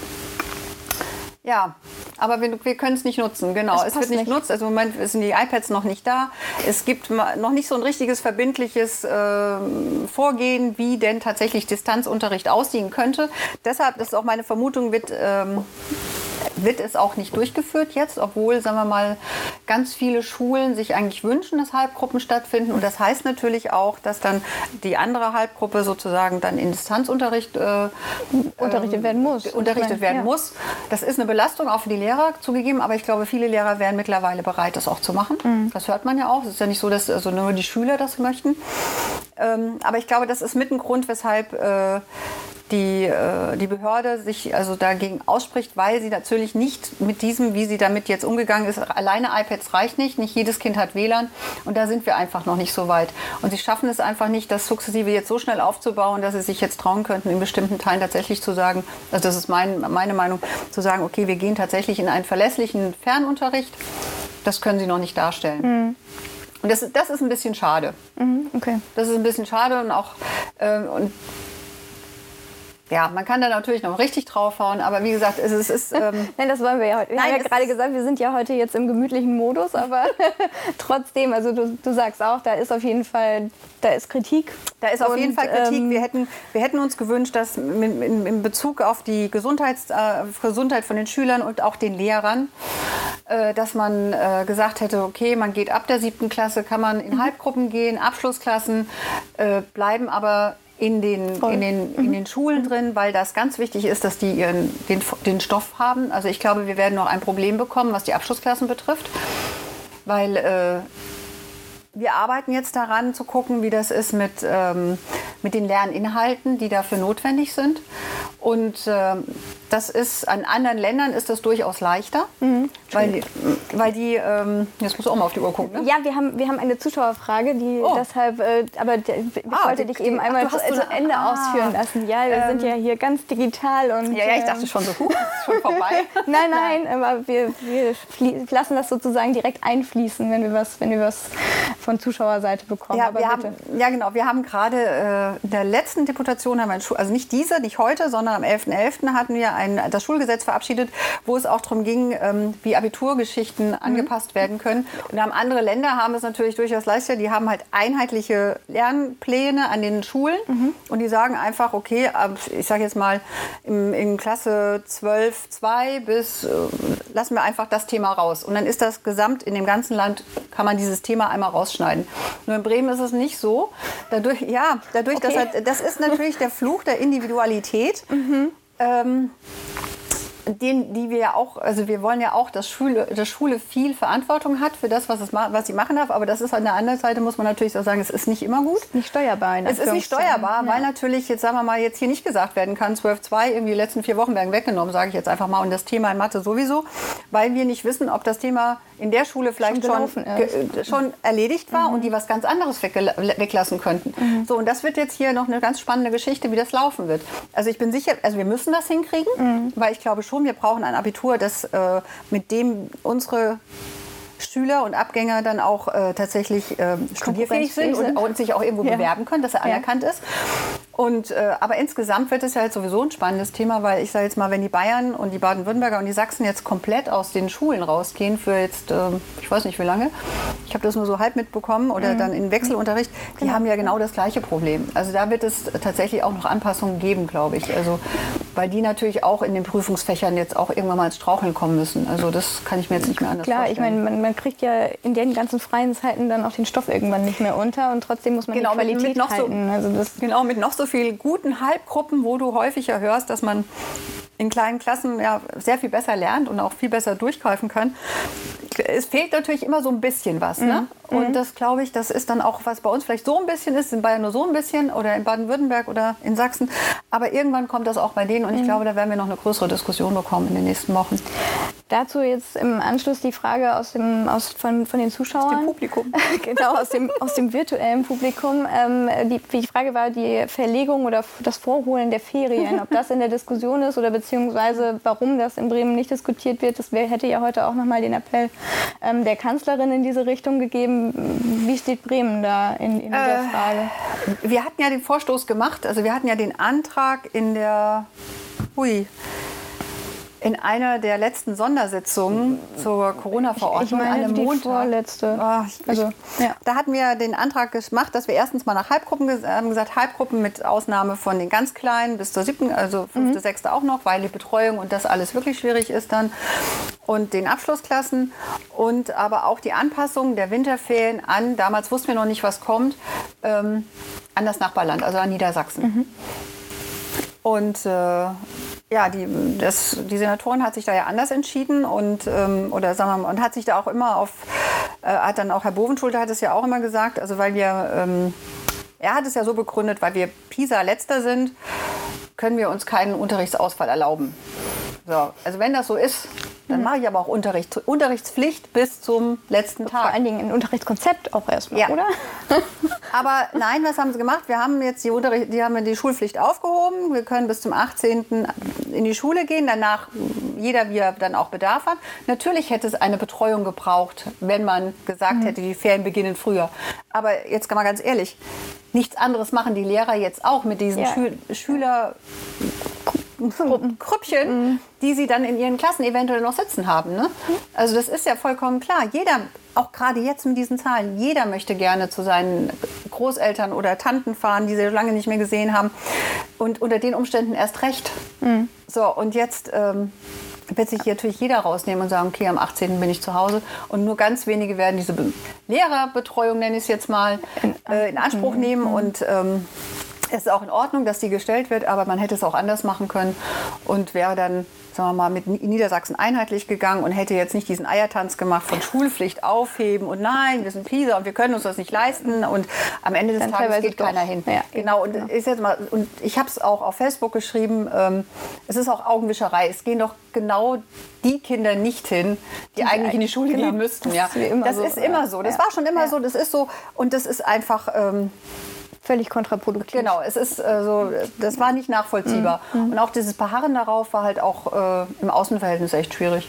Ja, aber wir, wir können es nicht nutzen, genau. Es, es wird nicht genutzt. Also im Moment sind die iPads noch nicht da. Es gibt noch nicht so ein richtiges verbindliches äh, Vorgehen, wie denn tatsächlich Distanzunterricht aussehen könnte. Deshalb, das ist auch meine Vermutung, wird ähm, wird es auch nicht durchgeführt jetzt, obwohl, sagen wir mal, ganz viele Schulen sich eigentlich wünschen, dass Halbgruppen stattfinden. Und das heißt natürlich auch, dass dann die andere Halbgruppe sozusagen dann in Distanzunterricht äh, unterrichtet werden muss. Unterrichtet werden ja. muss. Das ist eine Belastung auch für die Lehrer zugegeben, aber ich glaube, viele Lehrer wären mittlerweile bereit, das auch zu machen. Mhm. Das hört man ja auch. Es ist ja nicht so, dass also nur die Schüler das möchten. Ähm, aber ich glaube, das ist mit ein Grund, weshalb äh, die, äh, die Behörde sich also dagegen ausspricht, weil sie natürlich nicht mit diesem, wie sie damit jetzt umgegangen ist, alleine iPads reicht nicht, nicht jedes Kind hat WLAN und da sind wir einfach noch nicht so weit. Und sie schaffen es einfach nicht, das sukzessive jetzt so schnell aufzubauen, dass sie sich jetzt trauen könnten, in bestimmten Teilen tatsächlich zu sagen, also das ist mein, meine Meinung, zu sagen, okay, wir gehen tatsächlich in einen verlässlichen Fernunterricht. Das können sie noch nicht darstellen. Mhm. Und das, das ist ein bisschen schade. Mhm, okay. Das ist ein bisschen schade und auch äh, und ja, man kann da natürlich noch richtig draufhauen, aber wie gesagt, es, es ist. Ähm [LAUGHS] Nein, das wollen wir ja heute. Wir Nein, haben ja gerade gesagt, wir sind ja heute jetzt im gemütlichen Modus, aber [LAUGHS] trotzdem, also du, du sagst auch, da ist auf jeden Fall, da ist Kritik. Da ist auf und, jeden Fall Kritik. Ähm, wir, hätten, wir hätten uns gewünscht, dass in, in, in Bezug auf die Gesundheits, äh, Gesundheit von den Schülern und auch den Lehrern, äh, dass man äh, gesagt hätte, okay, man geht ab der siebten Klasse, kann man in mhm. Halbgruppen gehen, Abschlussklassen, äh, bleiben aber in den, in den, in mhm. den Schulen drin, weil das ganz wichtig ist, dass die ihren, den, den Stoff haben. Also ich glaube, wir werden noch ein Problem bekommen, was die Abschlussklassen betrifft, weil äh, wir arbeiten jetzt daran zu gucken, wie das ist mit, ähm, mit den Lerninhalten, die dafür notwendig sind. Und ähm, das ist, an anderen Ländern ist das durchaus leichter, Mhm. weil, die- weil die, ähm, jetzt musst du auch mal auf die Uhr gucken, ne? Ja, wir haben, wir haben eine Zuschauerfrage, die Oh. deshalb, äh, aber ich Ah, wollte dich eben einmal zu, so Ende ah. ausführen lassen. Ja, wir sind ja hier ganz digital und. Ja, ja, ich ähm, dachte schon so, huh, ist schon vorbei. [LAUGHS] Nein, nein, aber wir, wir lassen das sozusagen direkt einfließen, wenn wir was, wenn wir was von Zuschauerseite bekommen. Ja, aber wir bitte. haben, ja, genau. Wir haben gerade äh, in der letzten Deputation, haben wir also nicht diese, nicht heute, sondern am 11.11. hatten wir ein, das Schulgesetz verabschiedet, wo es auch darum ging, ähm, wie Abiturgeschichten Mhm. angepasst werden können. Und da haben andere Länder haben es natürlich durchaus leichter. Die haben halt einheitliche Lernpläne an den Schulen Mhm. und die sagen einfach, okay, ich sage jetzt mal im, in Klasse 12, 2 bis, äh, lassen wir einfach das Thema raus. Und dann ist das gesamt in dem ganzen Land, kann man dieses Thema einmal rausschneiden. Nur in Bremen ist es nicht so. Dadurch, ja, dadurch, dass Okay. er, das ist natürlich der Fluch der Individualität. Ähm, den, die wir ja auch, also wir wollen ja auch, dass Schule, dass Schule viel Verantwortung hat für das, was, es, was sie machen darf. Aber das ist an der anderen Seite, muss man natürlich auch sagen, es ist nicht immer gut. nicht steuerbar. Es ist nicht steuerbar, weil natürlich jetzt sagen wir mal jetzt hier nicht gesagt werden kann, 12.2 irgendwie die letzten vier Wochen werden weggenommen, sage ich jetzt einfach mal und das Thema in Mathe sowieso, weil wir nicht wissen, ob das Thema in der Schule vielleicht Schon schon, äh, schon erledigt war und die was ganz anderes weglassen könnten. So und das wird jetzt hier noch eine ganz spannende Geschichte, wie das laufen wird. Also ich bin sicher, also wir müssen das hinkriegen, weil ich glaube schon, wir brauchen ein Abitur, das äh, mit dem unsere Schüler und Abgänger dann auch äh, tatsächlich äh, studierfähig sind und, und sich auch irgendwo Ja. bewerben können, dass er Ja. anerkannt ist. Und, äh, aber insgesamt wird es ja jetzt sowieso ein spannendes Thema, weil ich sage jetzt mal, wenn die Bayern und die Baden-Württemberger und die Sachsen jetzt komplett aus den Schulen rausgehen für jetzt, äh, ich weiß nicht wie lange, ich habe das nur so halb mitbekommen oder dann in Wechselunterricht, die haben ja genau das gleiche Problem. Also da wird es tatsächlich auch noch Anpassungen geben, glaube ich. Also weil die natürlich auch in den Prüfungsfächern jetzt auch irgendwann mal ins Straucheln kommen müssen. Also das kann ich mir jetzt nicht mehr anders Klar, ich vorstellen. meine, man, man kriegt ja in den ganzen freien Zeiten dann auch den Stoff irgendwann nicht mehr unter und trotzdem muss man Genau, die Qualität mit noch so- halten. also das, Genau, mit noch so vielen guten Halbgruppen, wo du häufiger hörst, dass man in kleinen Klassen ja sehr viel besser lernt und auch viel besser durchgreifen kann. Es fehlt natürlich immer so ein bisschen was. Ne? Und das glaube ich, das ist dann auch, was bei uns vielleicht so ein bisschen ist, in Bayern nur so ein bisschen oder in Baden-Württemberg oder in Sachsen. Aber irgendwann kommt das auch bei denen und ich glaube, da werden wir noch eine größere Diskussion bekommen in den nächsten Wochen. Dazu jetzt im Anschluss die Frage aus dem, aus, von, von den Zuschauern. dem Publikum. [LAUGHS] genau, aus dem, aus dem virtuellen Publikum. Ähm, die, die Frage war die Verlegung oder das Vorholen der Ferien. Ob das in der Diskussion ist oder beziehungsweise warum das in Bremen nicht diskutiert wird. Das hätte ja heute auch nochmal den Appell ähm, der Kanzlerin in diese Richtung gegeben. Wie steht Bremen da in, in dieser Äh, Frage? Wir hatten ja den Vorstoß gemacht, also wir hatten ja den Antrag in der, hui, in einer der letzten Sondersitzungen zur Corona-Verordnung Ich meine, an einem die Montag. vorletzte. Ah, ich, Also, ja. Da hatten wir den Antrag gemacht, dass wir erstens mal nach Halbgruppen ges- haben gesagt, Halbgruppen mit Ausnahme von den ganz Kleinen bis zur siebten, also fünfte, sechste auch noch, weil die Betreuung und das alles wirklich schwierig ist dann. Und den Abschlussklassen und aber auch die Anpassung der Winterferien an, damals wussten wir noch nicht, was kommt, ähm, an das Nachbarland, also an Niedersachsen. Und äh, ja, die, das, die Senatorin hat sich da ja anders entschieden und, ähm, oder sagen wir mal, und hat sich da auch immer auf, äh, hat dann auch Herr Bovenschulte hat es ja auch immer gesagt, also weil wir, ähm, er hat es ja so begründet, weil wir PISA letzter sind, können wir uns keinen Unterrichtsausfall erlauben. So, also wenn das so ist, dann mache ich aber auch Unterricht, Unterrichtspflicht bis zum letzten Tag. Vor allen Dingen ein Unterrichtskonzept auch erstmal, Ja. oder? [LAUGHS] Aber nein, was haben sie gemacht? Wir haben jetzt die, Unterricht, die, haben die Schulpflicht aufgehoben. Wir können bis zum 18. in die Schule gehen. Danach jeder, wie er dann auch Bedarf hat. Natürlich hätte es eine Betreuung gebraucht, wenn man gesagt hätte, die Ferien beginnen früher. Aber jetzt kann man ganz ehrlich, nichts anderes machen die Lehrer jetzt auch mit diesen Ja. Schül Schüler Krüppchen, die sie dann in ihren Klassen eventuell noch sitzen haben. Ne? Also das ist ja vollkommen klar. Jeder, auch gerade jetzt mit diesen Zahlen, jeder möchte gerne zu seinen Großeltern oder Tanten fahren, die sie lange nicht mehr gesehen haben. Und unter den Umständen erst recht. So, und jetzt ähm, wird sich hier natürlich jeder rausnehmen und sagen, okay, am 18. bin ich zu Hause. Und nur ganz wenige werden diese Be Lehrerbetreuung, nenne ich es jetzt mal, äh, in Anspruch nehmen. Und ähm, es ist auch in Ordnung, dass die gestellt wird, aber man hätte es auch anders machen können und wäre dann sagen wir mal, mit Niedersachsen einheitlich gegangen und hätte jetzt nicht diesen Eiertanz gemacht von Schulpflicht aufheben und nein, wir sind Pisa und wir können uns das nicht leisten und am Ende des Dann Tages geht doch. keiner hin. Ja, genau, und, ist jetzt mal, und ich habe es auch auf Facebook geschrieben, ähm, es ist auch Augenwischerei. Es gehen doch genau die Kinder nicht hin, die, eigentlich in die Schule genau. gehen müssten. Das Ja. ist wie immer das so, ist ja. immer so. Das Ja. war schon immer Ja. so. Das ist so. Und das ist einfach... Ähm, Völlig kontraproduktiv. Genau, es ist äh, so, das war nicht nachvollziehbar. Mhm. Und auch dieses Beharren darauf war halt auch äh, im Außenverhältnis echt schwierig.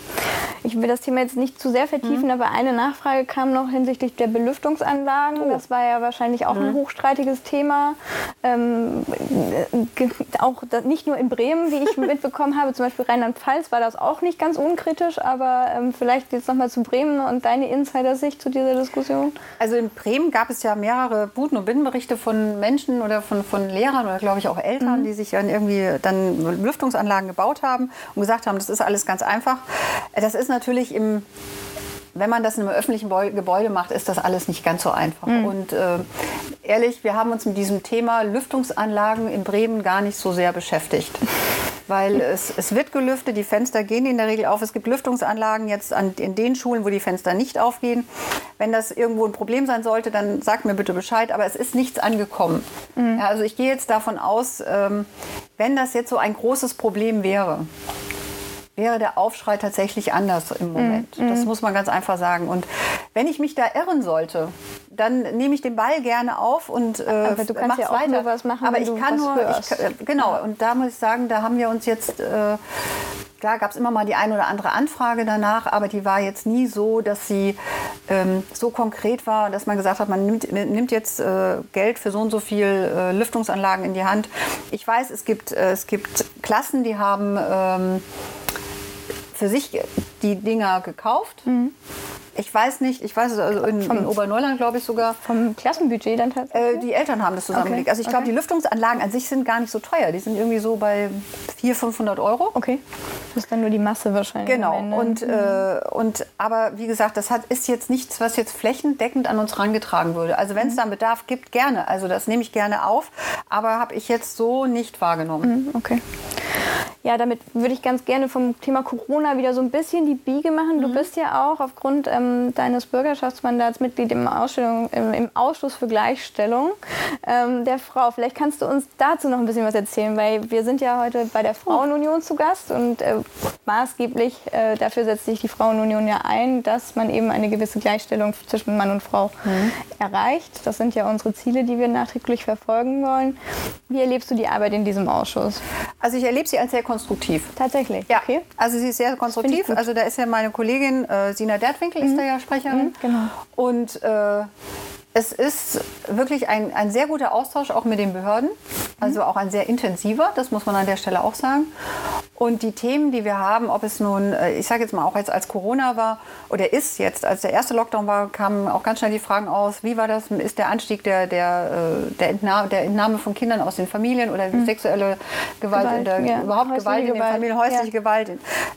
Ich will das Thema jetzt nicht zu sehr vertiefen, aber eine Nachfrage kam noch hinsichtlich der Belüftungsanlagen. Das war ja wahrscheinlich auch ein hochstreitiges Thema. Ähm, auch nicht nur in Bremen, wie ich [LAUGHS] mitbekommen habe, zum Beispiel Rheinland-Pfalz war das auch nicht ganz unkritisch, aber ähm, vielleicht jetzt nochmal zu Bremen und deine Insider-Sicht zu dieser Diskussion. Also in Bremen gab es ja mehrere Buden- und Binnenberichte von Menschen oder von, von Lehrern oder glaube ich auch Eltern, die sich dann irgendwie dann Lüftungsanlagen gebaut haben und gesagt haben, das ist alles ganz einfach. Das ist natürlich im wenn man das in einem öffentlichen Gebäude macht, ist das alles nicht ganz so einfach. Und äh, ehrlich, wir haben uns mit diesem Thema Lüftungsanlagen in Bremen gar nicht so sehr beschäftigt. Weil es, es wird gelüftet, die Fenster gehen in der Regel auf. Es gibt Lüftungsanlagen jetzt an, in den Schulen, wo die Fenster nicht aufgehen. Wenn das irgendwo ein Problem sein sollte, dann sagt mir bitte Bescheid. Aber es ist nichts angekommen. Ja, also ich gehe jetzt davon aus, ähm, wenn das jetzt so ein großes Problem wäre, wäre der Aufschrei tatsächlich anders im Moment. Das muss man ganz einfach sagen. Und wenn ich mich da irren sollte, dann nehme ich den Ball gerne auf und äh, Aber du kannst ja auch weiter. nur was machen, Aber wenn ich du kann was nur, hörst. ich, genau. Und da muss ich sagen, da haben wir uns jetzt äh, Klar gab es immer mal die eine oder andere Anfrage danach, aber die war jetzt nie so, dass sie ähm, so konkret war, dass man gesagt hat, man nimmt, nimmt jetzt äh, Geld für so und so viel äh, Lüftungsanlagen in die Hand. Ich weiß, es gibt, äh, es gibt Klassen, die haben ähm, für sich die Dinger gekauft. Ich weiß nicht, ich weiß es also in, in Oberneuland, glaube ich sogar. Vom Klassenbudget dann tatsächlich? Äh, die Eltern haben das zusammengelegt. Okay, Also ich glaube, okay. die Lüftungsanlagen an sich sind gar nicht so teuer. Die sind irgendwie so bei 400, 500 Euro. okay. Das ist dann nur die Masse wahrscheinlich. Genau. Und, äh, und aber wie gesagt, das hat, ist jetzt nichts, was jetzt flächendeckend an uns herangetragen würde. Also wenn es da einen Bedarf gibt, gerne. Also das nehme ich gerne auf. Aber habe ich jetzt so nicht wahrgenommen. Mhm, Okay. Ja, damit würde ich ganz gerne vom Thema Corona wieder so ein bisschen die Biege machen. Du bist ja auch aufgrund ähm, deines Bürgerschaftsmandats Mitglied im, im, im Ausschuss für Gleichstellung ähm, der Frau. Vielleicht kannst du uns dazu noch ein bisschen was erzählen, weil wir sind ja heute bei der Frauenunion zu Gast und äh, maßgeblich äh, dafür setzt sich die Frauenunion ja ein, dass man eben eine gewisse Gleichstellung zwischen Mann und Frau erreicht. Das sind ja unsere Ziele, die wir nachträglich verfolgen wollen. Wie erlebst du die Arbeit in diesem Ausschuss? Also ich erlebe sie als sehr konstruktiv. Tatsächlich. Ja, Okay. also sie ist sehr konstruktiv. Also da ist ja meine Kollegin äh, Sina Dertwinkel, ist da ja Sprecherin. genau. Und äh, es ist wirklich ein, ein sehr guter Austausch auch mit den Behörden. Also auch ein sehr intensiver, das muss man an der Stelle auch sagen. Und die Themen, die wir haben, ob es nun, äh, ich sage jetzt mal auch jetzt als Corona war oder ist jetzt, als der erste Lockdown war, kamen auch ganz schnell die Fragen aus, wie war das, ist der Anstieg der, der, äh, der, Entnahme, der Entnahme von Kindern aus den Familien oder sexuelle Gewalt, Gewalt, oder ja. überhaupt Häusliche Gewalt in den Familien, häusliche ja. Gewalt.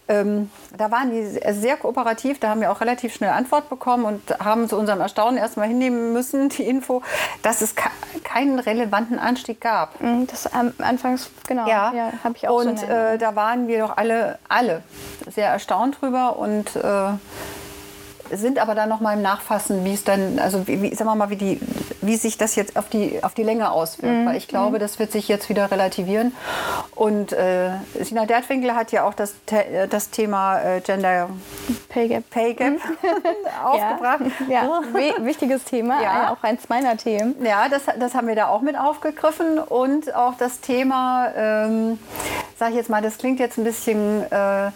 Ähm, da waren die sehr kooperativ, da haben wir auch relativ schnell Antwort bekommen und haben zu unserem Erstaunen erstmal hinnehmen müssen, die Info, dass es ke- keinen relevanten Anstieg gab. Mhm, Das am anfangs, genau, Ja, ja, habe ich auch so Und Erinnerung. äh, da waren wir doch alle, alle sehr erstaunt drüber und äh, sind aber dann noch mal im Nachfassen, wie es dann, also wie, wie, sagen wir mal, wie, die, wie sich das jetzt auf die, auf die Länge auswirkt. Weil ich glaube, das wird sich jetzt wieder relativieren. Und äh, Sina Dertwinkel hat ja auch das, The das Thema äh, Gender Pay Gap. Pay Gap [LAUGHS] aufgebracht. Ja, [LAUGHS] ja. wi- wichtiges Thema, Ja. äh, auch eins meiner Themen. Ja, das, das haben wir da auch mit aufgegriffen und auch das Thema, ähm, sage ich jetzt mal, das klingt jetzt ein bisschen, äh,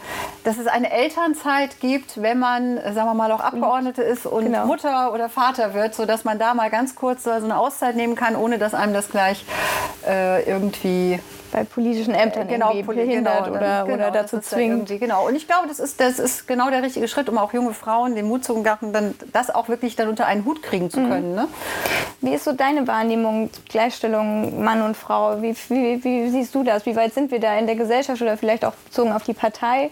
dass es eine Elternzeit gibt, wenn man, äh, sagen wir mal, auch Abgeordnete ist und Genau. Mutter oder Vater wird, sodass man da mal ganz kurz so eine Auszeit nehmen kann, ohne dass einem das gleich äh, irgendwie Bei politischen Ämtern irgendwie poli- behindert genau, oder, genau, oder dazu zwingt. irgendwie- Genau. Und ich glaube, das ist, das ist genau der richtige Schritt, um auch junge Frauen den Mut zu machen, dann das auch wirklich dann unter einen Hut kriegen zu Mhm. können. Ne? Wie ist so deine Wahrnehmung, Gleichstellung Mann und Frau? Wie, wie, wie siehst du das? Wie weit sind wir da in der Gesellschaft oder vielleicht auch bezogen auf die Partei?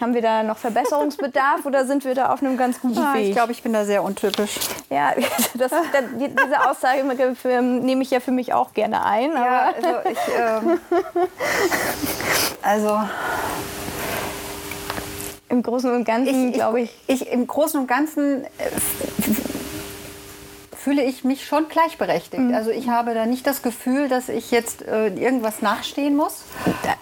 Haben wir da noch Verbesserungsbedarf [LAUGHS] oder sind wir da auf einem ganz guten Ah, Weg? ich glaube, ich bin da sehr untypisch. ja, [LAUGHS] das, das, die- diese Aussage für, nehme ich ja für mich auch gerne ein. Aber Ja, also ich. Ähm, [LAUGHS] [LAUGHS] also im Großen und Ganzen, glaube ich, ich. Ich im Großen und Ganzen äh, fühle ich mich schon gleichberechtigt. Mhm. Also ich habe da nicht das Gefühl, dass ich jetzt äh, irgendwas nachstehen muss.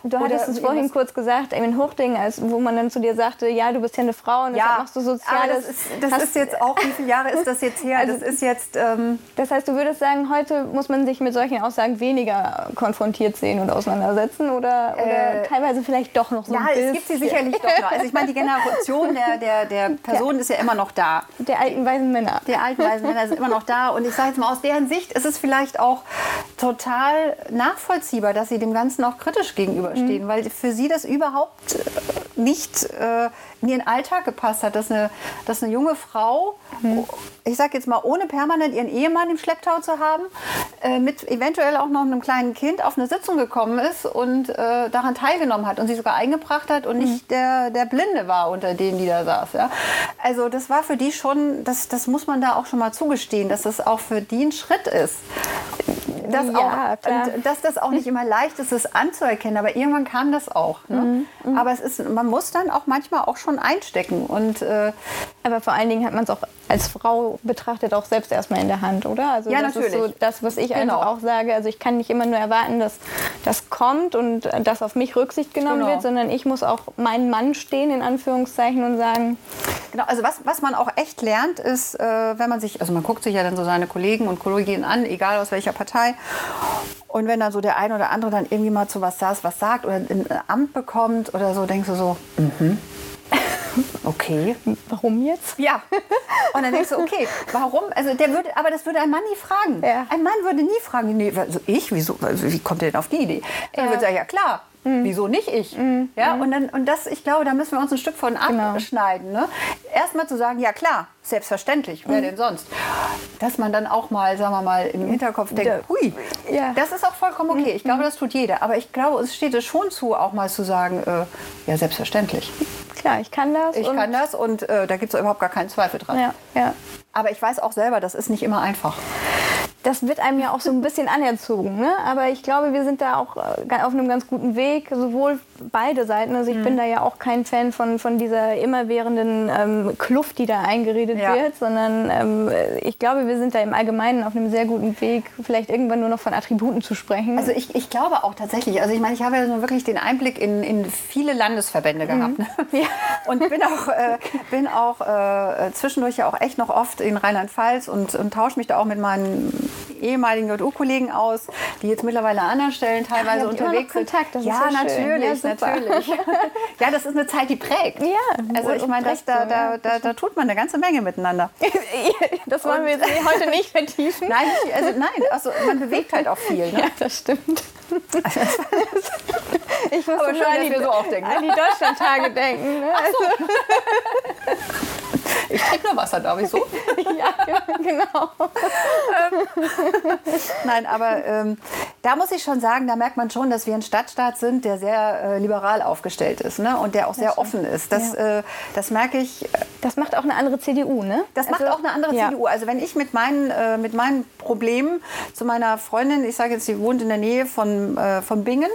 Du hattest es vorhin kurz gesagt, in Hochding, als, wo man dann zu dir sagte, ja, du bist ja eine Frau und deshalb machst du Soziales. das, ist, das ist jetzt auch, wie viele Jahre ist das jetzt her? Also- das ist jetzt, ähm, Das heißt, du würdest sagen, heute muss man sich mit solchen Aussagen weniger konfrontiert sehen und auseinandersetzen oder, oder Äh, teilweise vielleicht doch noch so ja, ein es gibt sie bisschen. sicherlich doch noch. Also ich meine, die Generation der, der, der [LAUGHS] Personen ist ja immer noch da. Der alten weisen Männer. Die alten weisen Männer sind immer noch da. Und ich sage jetzt mal, aus deren Sicht ist es vielleicht auch total nachvollziehbar, dass sie dem Ganzen auch kritisch gegenüberstehen, weil für sie das überhaupt äh, nicht äh, in ihren Alltag gepasst hat, dass eine, dass eine junge Frau, ich sage jetzt mal, ohne permanent ihren Ehemann im Schlepptau zu haben, äh, mit eventuell auch noch einem kleinen Kind auf eine Sitzung gekommen ist und äh, daran teilgenommen hat und sich sogar eingebracht hat und nicht der, der Blinde war unter denen, die da saß. Ja? Also das war für die schon, das, das muss man da auch schon mal zugestehen, dass das auch für die ein Schritt ist. Das Ja, auch, klar. und dass das auch nicht immer leicht ist, das anzuerkennen, aber irgendwann kam das auch. Ne? Mhm, Aber es ist, man muss dann auch manchmal auch schon einstecken und äh, Aber vor allen Dingen hat man es auch als Frau betrachtet auch selbst erstmal in der Hand, oder? Also Ja, das ist natürlich. so das, was ich Genau. einfach auch sage. Also ich kann nicht immer nur erwarten, dass das kommt und dass auf mich Rücksicht genommen Genau. wird, sondern ich muss auch meinen Mann stehen, in Anführungszeichen, und sagen, Genau, also was, was man auch echt lernt, ist, äh, wenn man sich, also man guckt sich ja dann so seine Kollegen und Kolleginnen an, egal aus welcher Partei. Und wenn dann so der eine oder andere dann irgendwie mal zu was saß, was sagt oder ein Amt bekommt oder so, denkst du so, mhm. [LAUGHS] Okay. warum jetzt? Ja. Und dann denkst du, okay, warum? Also der würde, aber das würde ein Mann nie fragen. Ja. Ein Mann würde nie fragen, nee, also ich, wieso, also wie kommt der denn auf die Idee? Dann Ja. würde sagen, ja klar. Wieso nicht ich? Ja, und, dann, und das, ich glaube, da müssen wir uns ein Stück von Genau. abschneiden. Ne? Erstmal zu sagen, ja klar, selbstverständlich, wer denn sonst? Dass man dann auch mal, sagen wir mal, im Hinterkopf denkt, hui, Ja. das ist auch vollkommen okay. Ich glaube, das tut jeder. Aber ich glaube, es steht es schon zu, auch mal zu sagen, äh, ja, selbstverständlich. Klar, ich kann das. Ich kann das und äh, da gibt es überhaupt gar keinen Zweifel dran. Ja, ja. Aber ich weiß auch selber, das ist nicht immer einfach. Das wird einem ja auch so ein bisschen anerzogen. Ne? Aber ich glaube, wir sind da auch äh, auf einem ganz guten Weg, sowohl beide Seiten. Also ich Mhm. bin da ja auch kein Fan von, von dieser immerwährenden ähm, Kluft, die da eingeredet Ja. wird, sondern ähm, ich glaube, wir sind da im Allgemeinen auf einem sehr guten Weg, vielleicht irgendwann nur noch von Attributen zu sprechen. Also ich, ich glaube auch tatsächlich, also ich meine, ich habe ja so wirklich den Einblick in, in viele Landesverbände gehabt. Ne? [LAUGHS] Ja. Und bin auch, äh, [LAUGHS] bin auch äh, zwischendurch ja auch echt noch oft in Rheinland-Pfalz und, und tausche mich da auch mit meinen ehemaligen JU-Kollegen aus, die jetzt mittlerweile an anderen Stellen teilweise immer unterwegs Kontakt, sind. ja, natürlich, Ja, super. Natürlich. [LAUGHS] ja, das ist eine Zeit, die prägt. Ja, Also ich meine, das, da, so, da, da, da tut man eine ganze Menge miteinander. [LAUGHS] das wollen wir jetzt heute nicht vertiefen. [LAUGHS] Nein, also nein, also man bewegt halt auch viel. Ne? Ja, das stimmt. Ich muss Aber nur schön, an die, so auch denken, ne? an die Deutschlandtage denken. Ne? Also, Ich trinke nur Wasser, darf ich so? [LAUGHS] ja, genau. Nein, aber ähm, da muss ich schon sagen, da merkt man schon, dass wir ein Stadtstaat sind, der sehr äh, liberal aufgestellt ist ne? und der auch sehr offen ist. Das, äh, das merke ich, Das macht auch eine andere CDU, ne? das macht Also, auch eine andere ja. CDU. Also wenn ich mit meinen, äh, mit meinen Problemen zu meiner Freundin, ich sage jetzt, sie wohnt in der Nähe von, äh, von Bingen,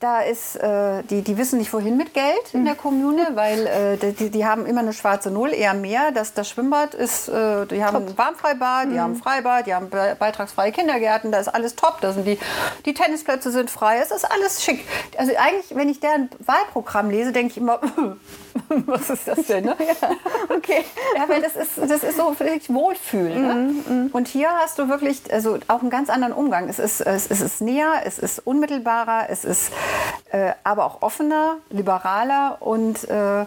da ist, äh, die, die wissen nicht wohin mit Geld in der Kommune, weil äh, die, die haben immer eine schwarze Null, eher mehr. Das, das Schwimmbad ist, äh, die haben ein Warmfreibad, die haben Freibad, die haben be- beitragsfreie Kindergärten, da ist alles top. Da sind die, die Tennisplätze sind frei, es ist alles schick. Also eigentlich, wenn ich deren Wahlprogramm lese, denke ich immer, [LAUGHS] was ist das denn? Ne? [LAUGHS] Okay. Ja, weil das ist, das ist so wirklich Wohlfühlen. Ne? Und hier hast du wirklich also auch einen ganz anderen Umgang. Es ist, es, es ist näher, es ist unmittelbarer, es ist äh, aber auch offener, liberaler und, äh,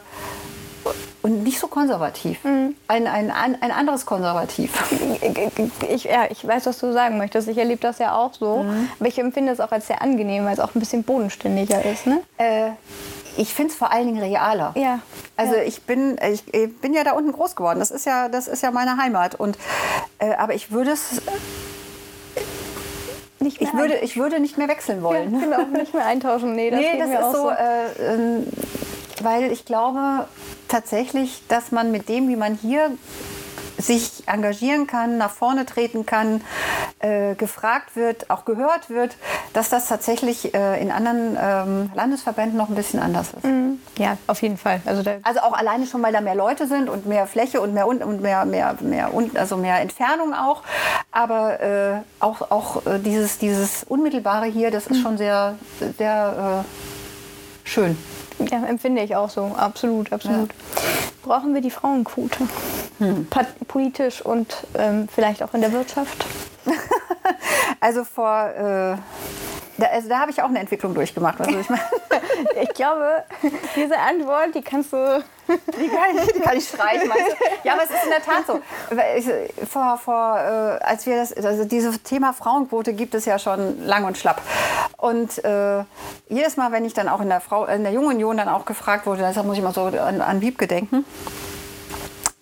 und nicht so konservativ. Ein, ein, ein, ein anderes Konservativ. [LAUGHS] Ich, ja, ich weiß, was du sagen möchtest. Ich erlebe das ja auch so. Aber ich empfinde es auch als sehr angenehm, weil es auch ein bisschen bodenständiger ist. Ne? Äh, ich finde es vor allen Dingen realer. Ja. Also ja. ich bin, ich, ich bin ja da unten groß geworden. Das ist ja, das ist ja meine Heimat. Und, äh, aber ich würde es, nicht mehr ich würde, ich würde nicht mehr wechseln wollen. ja, genau, nicht mehr eintauschen. Nee, das, nee, das ist auch so, Äh, ähm, weil ich glaube tatsächlich, dass man mit dem, wie man hier sich engagieren kann, nach vorne treten kann, äh, gefragt wird, auch gehört wird, dass das tatsächlich äh, in anderen ähm, Landesverbänden noch ein bisschen anders ist. Mhm. Ja, auf jeden Fall. Also, also, auch alleine schon, weil da mehr Leute sind und mehr Fläche und mehr und, und mehr, mehr, mehr und, also mehr Entfernung auch. Aber äh, auch, auch äh, dieses, dieses Unmittelbare hier, das ist mhm. schon sehr, sehr äh, schön. Ja, empfinde ich auch so. Absolut, absolut. Ja. Brauchen wir die Frauenquote? Hm. Politisch und ähm, vielleicht auch in der Wirtschaft? [LAUGHS] also vor. Äh da, also da habe ich auch eine Entwicklung durchgemacht. Also ich, mein, [LAUGHS] ich glaube, diese Antwort, die kannst du. [LAUGHS] Die kann ich, die kann ich streichen. Weißt du? Ja, aber es ist in der Tat so. Vor, vor, äh, als wir das, also dieses Thema Frauenquote gibt es ja schon lang und schlapp. Und äh, jedes Mal, wenn ich dann auch in der, Frau, in der Jungen Union dann auch gefragt wurde, deshalb muss ich mal so an, an Wiebke denken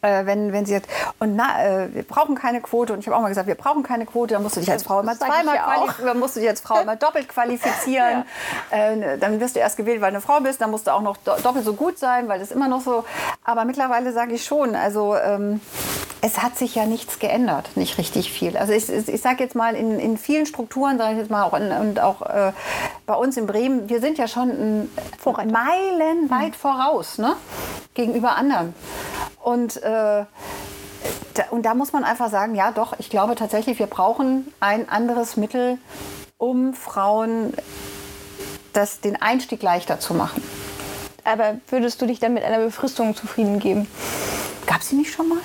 äh, wenn, wenn sie jetzt, und na, äh, wir brauchen keine Quote. Und ich habe auch mal gesagt, wir brauchen keine Quote, dann musst du dich als Frau immer zweimal qualifizieren, dann musst du dich als Frau immer doppelt qualifizieren. ja. äh, dann wirst du erst gewählt, weil du eine Frau bist, dann musst du auch noch do doppelt so gut sein, weil das immer noch so. Aber mittlerweile sage ich schon, also ähm, es hat sich ja nichts geändert, nicht richtig viel. Also ich, ich sage jetzt mal, in, in vielen Strukturen, sage ich jetzt mal, auch in, und auch äh, bei uns in Bremen, wir sind ja schon meilenweit mhm. voraus ne? gegenüber anderen. Und, äh, und da muss man einfach sagen, ja doch, ich glaube tatsächlich, wir brauchen ein anderes Mittel, um Frauen das, den Einstieg leichter zu machen. Aber würdest du dich dann mit einer Befristung zufrieden geben? Gab es sie nicht schon mal?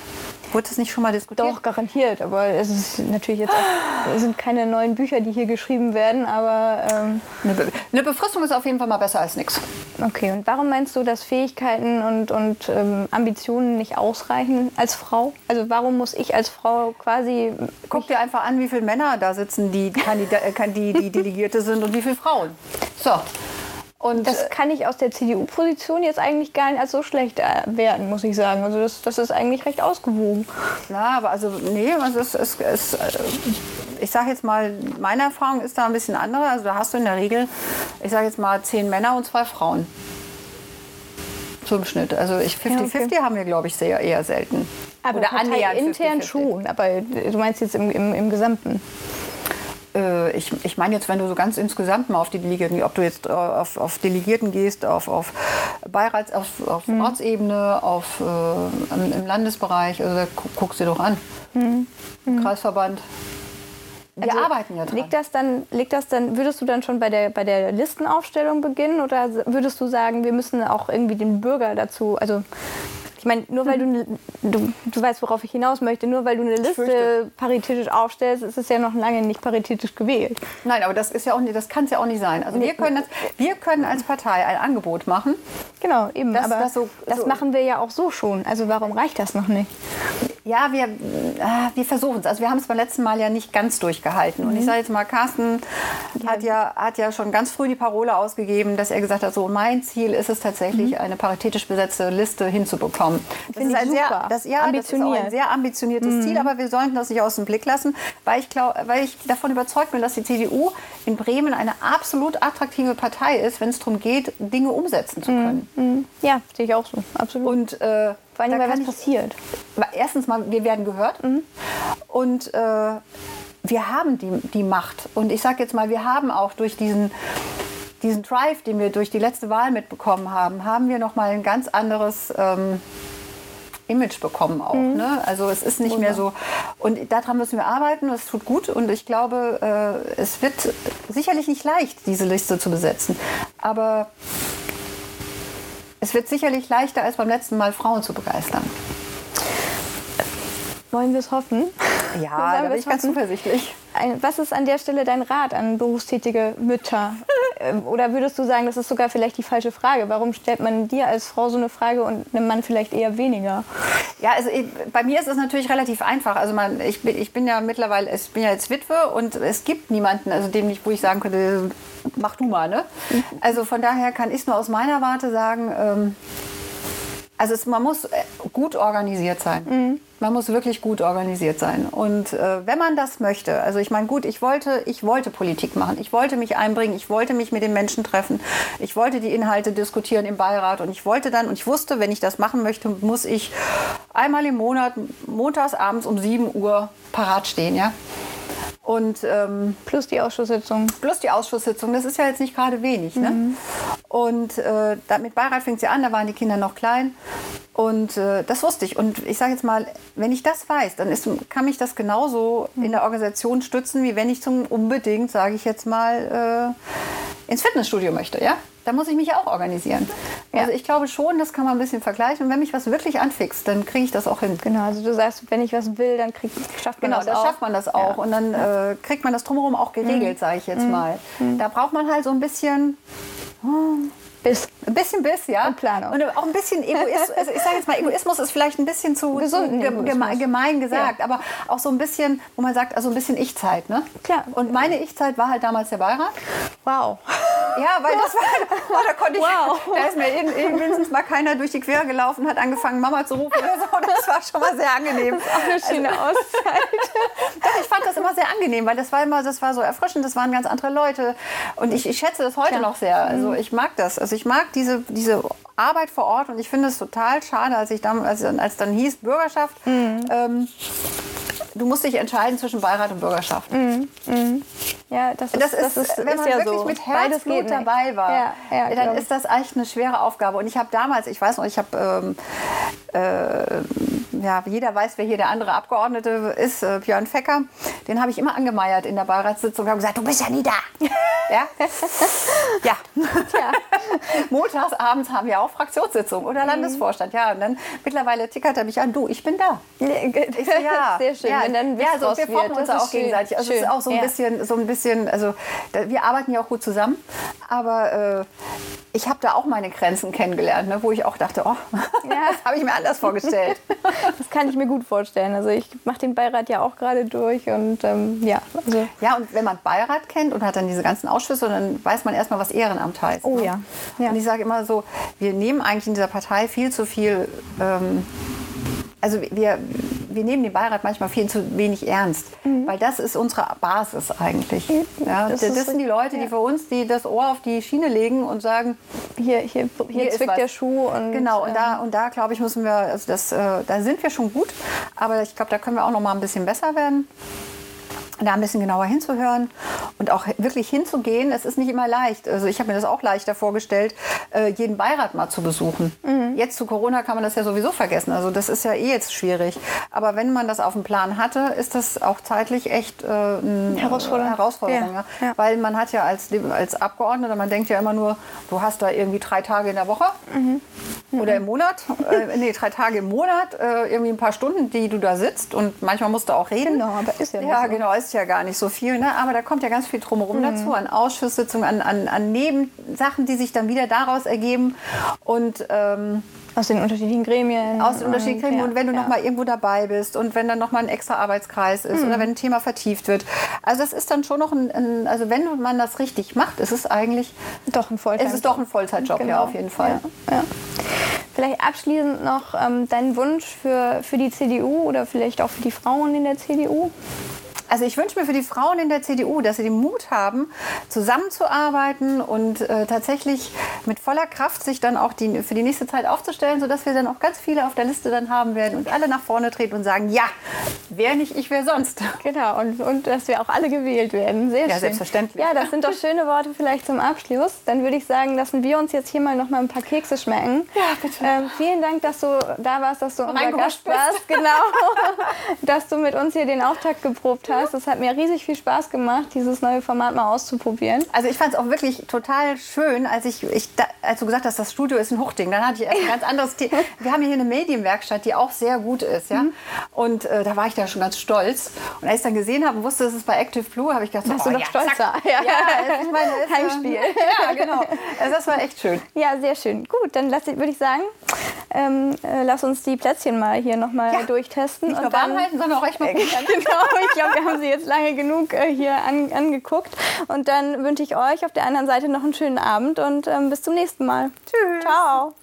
Wurde das nicht schon mal diskutiert? Doch, garantiert. Aber es ist natürlich jetzt auch, es sind keine neuen Bücher, die hier geschrieben werden. Aber ähm eine, Be eine, Befristung ist auf jeden Fall mal besser als nichts. Okay. Und warum meinst du, dass Fähigkeiten und, und ähm, Ambitionen nicht ausreichen als Frau? Also warum muss ich als Frau quasi guck dir einfach an, wie viele Männer da sitzen, die, äh, die, die Delegierte sind und wie viele Frauen. So. Und das äh, kann ich aus der CDU-Position jetzt eigentlich gar nicht als so schlecht äh, werten, muss ich sagen. Also das, das ist eigentlich recht ausgewogen. Ja, aber also nee, also es, es, es, ich sage jetzt mal, meine Erfahrung ist da ein bisschen andere. Also da hast du in der Regel, ich sage jetzt mal, zehn Männer und zwei Frauen. Zum Schnitt. Also 50-50 ja, okay. haben wir, glaube ich, sehr eher selten. Aber Oder annähernd intern 50 -50. schon. Aber du meinst jetzt im, im, im Gesamten? Äh, ich, ich meine jetzt, wenn du so ganz insgesamt mal auf die Delegierten, ob du jetzt äh, auf, auf Delegierten gehst, auf, auf Beirats, auf, auf mhm. Ortsebene, auf, äh, im, Landesbereich, also guckst du dir doch an. Mhm. Mhm. Kreisverband. Wir also arbeiten ja dran. Liegt das, dann, liegt das dann, würdest du dann schon bei der, bei der Listenaufstellung beginnen oder würdest du sagen, wir müssen auch irgendwie den Bürger dazu, also ich meine, nur weil du, ne, du, du weißt, worauf ich hinaus möchte, nur weil du eine Liste paritätisch aufstellst, ist es ja noch lange nicht paritätisch gewählt. Nein, aber das ist ja auch nicht, das kann es ja auch nicht sein. Also wir können, das, wir können als Partei ein Angebot machen. Genau, eben. Das, aber das, so, das so machen wir ja auch so schon. Also warum reicht das noch nicht? Ja, wir, äh, wir versuchen es. Also wir haben es beim letzten Mal ja nicht ganz durchgehalten. Mhm. Und ich mhm. sage jetzt mal, Carsten ja. Hat, ja, hat ja schon ganz früh die Parole ausgegeben, dass er gesagt hat, so mein Ziel ist es tatsächlich, mhm. eine paritätisch besetzte Liste hinzubekommen. Das ist ein sehr, das, ja, das ist ein sehr ambitioniertes mhm. Ziel, aber wir sollten das nicht aus dem Blick lassen, weil ich, glaub, weil ich davon überzeugt bin, dass die CDU in Bremen eine absolut attraktive Partei ist, wenn es darum geht, Dinge umsetzen zu können. Mhm. Ja, sehe ich auch so, absolut. Und äh, vor allem, weil was passiert. Erstens mal, wir werden gehört mhm. und äh, wir haben die, die Macht. Und ich sage jetzt mal, wir haben auch durch diesen, diesen Drive, den wir durch die letzte Wahl mitbekommen haben, haben wir nochmal ein ganz anderes ähm, Image bekommen auch. Mhm. Ne? Also es ist nicht Wunder. mehr so. Und daran müssen wir arbeiten. Das tut gut. Und ich glaube, äh, es wird sicherlich nicht leicht, diese Liste zu besetzen. Aber es wird sicherlich leichter als beim letzten Mal, Frauen zu begeistern. Wollen wir es hoffen? Ja, da bin ich ganz zuversichtlich. Was ist an der Stelle dein Rat an berufstätige Mütter? [LAUGHS] Ähm, oder würdest du sagen, das ist sogar vielleicht die falsche Frage? Warum stellt man dir als Frau so eine Frage und einem Mann vielleicht eher weniger? Ja, also ich, bei mir ist es natürlich relativ einfach. Also man, ich, bin, ich bin ja mittlerweile, ich bin ja jetzt Witwe und es gibt niemanden, also dem nicht, wo ich sagen könnte, mach du mal. Ne? Also von daher kann ich nur aus meiner Warte sagen, ähm, also es, man muss äh, gut organisiert sein. Mhm. Man muss wirklich gut organisiert sein. Und äh, wenn man das möchte, also ich meine, gut, ich wollte, ich wollte Politik machen, ich wollte mich einbringen, ich wollte mich mit den Menschen treffen, ich wollte die Inhalte diskutieren im Beirat und ich wollte dann und ich wusste, wenn ich das machen möchte, muss ich einmal im Monat montags abends um 7 Uhr parat stehen, ja. Und ähm, Plus die Ausschusssitzung. plus die Ausschusssitzung, das ist ja jetzt nicht gerade wenig. Ne? Und äh, mit Beirat fängt sie an, da waren die Kinder noch klein. Und äh, das wusste ich. Und ich sage jetzt mal, wenn ich das weiß, dann ist, kann mich das genauso in der Organisation stützen, wie wenn ich zum unbedingt, sage ich jetzt mal, äh, ins Fitnessstudio möchte. Ja? Da muss ich mich ja auch organisieren. Also ich glaube schon, das kann man ein bisschen vergleichen. Und wenn mich was wirklich anfixt, dann kriege ich das auch hin. Genau, also du sagst, wenn ich was will, dann krieg, schafft man Genau, das da auch. schafft man das auch. Und dann äh, kriegt man das drumherum auch geregelt, sage ich jetzt mal. Da braucht man halt so ein bisschen Bis. Ein bisschen Biss, ja. Und Planung. Und auch ein bisschen Egoismus. Also ich sage jetzt mal, Egoismus ist vielleicht ein bisschen zu, zu Gesunden geme gemein gesagt, aber auch so ein bisschen, wo man sagt, also ein bisschen Ich-Zeit, ne? Klar. Und meine Ich-Zeit war halt damals der Beirat. Wow. Ja, weil das war, oh, da konnte ich, Wow. da ist mir eben, wenigstens mal keiner durch die Quere gelaufen, hat angefangen, Mama zu rufen oder so. Das war schon mal sehr angenehm. Eine schöne Auszeit. [LAUGHS] Doch, ich fand das immer sehr angenehm, weil das war immer, das war so erfrischend, das waren ganz andere Leute. Und ich, ich schätze das heute Klar. noch sehr. Also ich mag das. Also ich mag diese, diese Arbeit vor Ort und ich finde es total schade, als ich dann, als, als dann hieß Bürgerschaft, ähm, du musst dich entscheiden zwischen Beirat und Bürgerschaft. Ja, das ist, Das ist, wenn man ja wirklich so. mit Herzblut dabei war, ja, ja, dann ist das eigentlich eine schwere Aufgabe. Und ich habe damals, ich weiß noch, ich habe, ähm, äh, ja, jeder weiß, wer hier der andere Abgeordnete ist, äh, Björn Fecker. Den habe ich immer angemeiert in der Beiratssitzung. habe gesagt, du bist ja nie da. [LAUGHS] ja, ja. Tja. [LAUGHS] Montags abends haben wir auch Fraktionssitzung oder Landesvorstand. Ja, und dann mittlerweile tickert er mich an, du, ich bin da. Ich [LAUGHS] so, ja, Sehr schön, Ja, wenn dann ja, draus wir foppen uns Das auch ist schön. gegenseitig. Also es ist auch so ein bisschen, so ein bisschen, also da, wir arbeiten ja auch gut zusammen, aber äh, ich habe da auch meine Grenzen kennengelernt, ne, wo ich auch dachte, oh, [LAUGHS] das habe ich mir anders vorgestellt. [LAUGHS] Das kann ich mir gut vorstellen. Also ich mache den Beirat ja auch gerade durch und ähm, ja, also Ja, und wenn man Beirat kennt und hat dann diese ganzen Ausschüsse, dann weiß man erstmal, was Ehrenamt heißt. Oh ne? ja. Ja. Und ich sage immer so, wir nehmen eigentlich in dieser Partei viel zu viel, ähm, also wir, wir nehmen den Beirat manchmal viel zu wenig ernst, weil das ist unsere Basis eigentlich. Ja, Das das, sind die Leute, die ja. für uns die das Ohr auf die Schiene legen und sagen, hier, hier, hier, Hier zwickt was. der Schuh und Genau, und ähm, da, und da glaube ich, müssen wir, also das, äh, da sind wir schon gut, aber ich glaube, da können wir auch noch mal ein bisschen besser werden. Da ein bisschen genauer hinzuhören und auch wirklich hinzugehen. Es ist nicht immer leicht. Also ich habe mir das auch leichter vorgestellt, äh, jeden Beirat mal zu besuchen. Mhm. Jetzt zu Corona kann man das ja sowieso vergessen. Also das ist ja eh jetzt schwierig. Aber wenn man das auf dem Plan hatte, ist das auch zeitlich echt äh, eine Herausforderung. Herausforderung Ja, ja. Weil man hat ja als, als Abgeordneter, man denkt ja immer nur, du hast da irgendwie drei Tage in der Woche oder im Monat, äh, nee, drei Tage im Monat, äh, irgendwie ein paar Stunden, die du da sitzt und manchmal musst du auch reden. Genau, aber ist ja nicht Ja, so. genau, ist ja gar nicht so viel, ne? aber da kommt ja ganz viel drumherum dazu, an Ausschusssitzungen, an, an, an Nebensachen, die sich dann wieder daraus ergeben und ähm, aus den unterschiedlichen Gremien. aus den unterschiedlichen Gremien ja, und wenn du ja. noch mal irgendwo dabei bist und wenn dann noch mal ein extra Arbeitskreis ist Mhm. oder wenn ein Thema vertieft wird. Also das ist dann schon noch ein, ein also wenn man das richtig macht, ist es eigentlich, Doch ein Volltime. es ist doch ein Vollzeitjob, ja Genau. auf jeden Fall. Ja, ja. Vielleicht abschließend noch ähm, dein Wunsch für, für die CDU oder vielleicht auch für die Frauen in der CDU? Also ich wünsche mir für die Frauen in der CDU, dass sie den Mut haben, zusammenzuarbeiten und äh, tatsächlich mit voller Kraft sich dann auch die, für die nächste Zeit aufzustellen, sodass wir dann auch ganz viele auf der Liste dann haben werden und alle nach vorne treten und sagen, ja, wer nicht ich, wer sonst. [LAUGHS] Genau, und, und dass wir auch alle gewählt werden. Sehr Ja, schön. selbstverständlich. Ja, das sind doch schöne Worte vielleicht zum Abschluss. Dann würde ich sagen, lassen wir uns jetzt hier mal noch mal ein paar Kekse schmecken. Ja, bitte. Ähm, vielen Dank, dass du da warst, dass du unser Gast warst. Genau. [LAUGHS] dass du mit uns hier den Auftakt geprobt hast. Das hat mir riesig viel Spaß gemacht, dieses neue Format mal auszuprobieren. Also ich fand es auch wirklich total schön, als ich, ich da, als du gesagt hast, das Studio ist ein Hochding, dann hatte ich ein ganz anderes Thema. [LAUGHS] Wir haben hier eine Medienwerkstatt, die auch sehr gut ist, ja. Und äh, da war ich da schon ganz stolz. Und als ich dann gesehen habe und wusste, es ist bei Active Blue, habe ich gedacht, so, Dass du oh, doch ja, stolz zack. [LAUGHS] Ja. Ja, ich meine, äh, Heimspiel. [LAUGHS] Ja, genau. Also das war echt schön. Ja, sehr schön. Gut, dann lass, würde ich sagen, ähm, äh, lass uns die Plätzchen mal hier nochmal Ja. durchtesten. Nicht und dann, halten, sondern auch echt mal [LAUGHS] probieren. genau, ich glaube, wir haben sie jetzt lange genug äh, hier an, angeguckt. Und dann wünsche ich euch auf der anderen Seite noch einen schönen Abend und ähm, bis zum nächsten Mal. Tschüss. Ciao.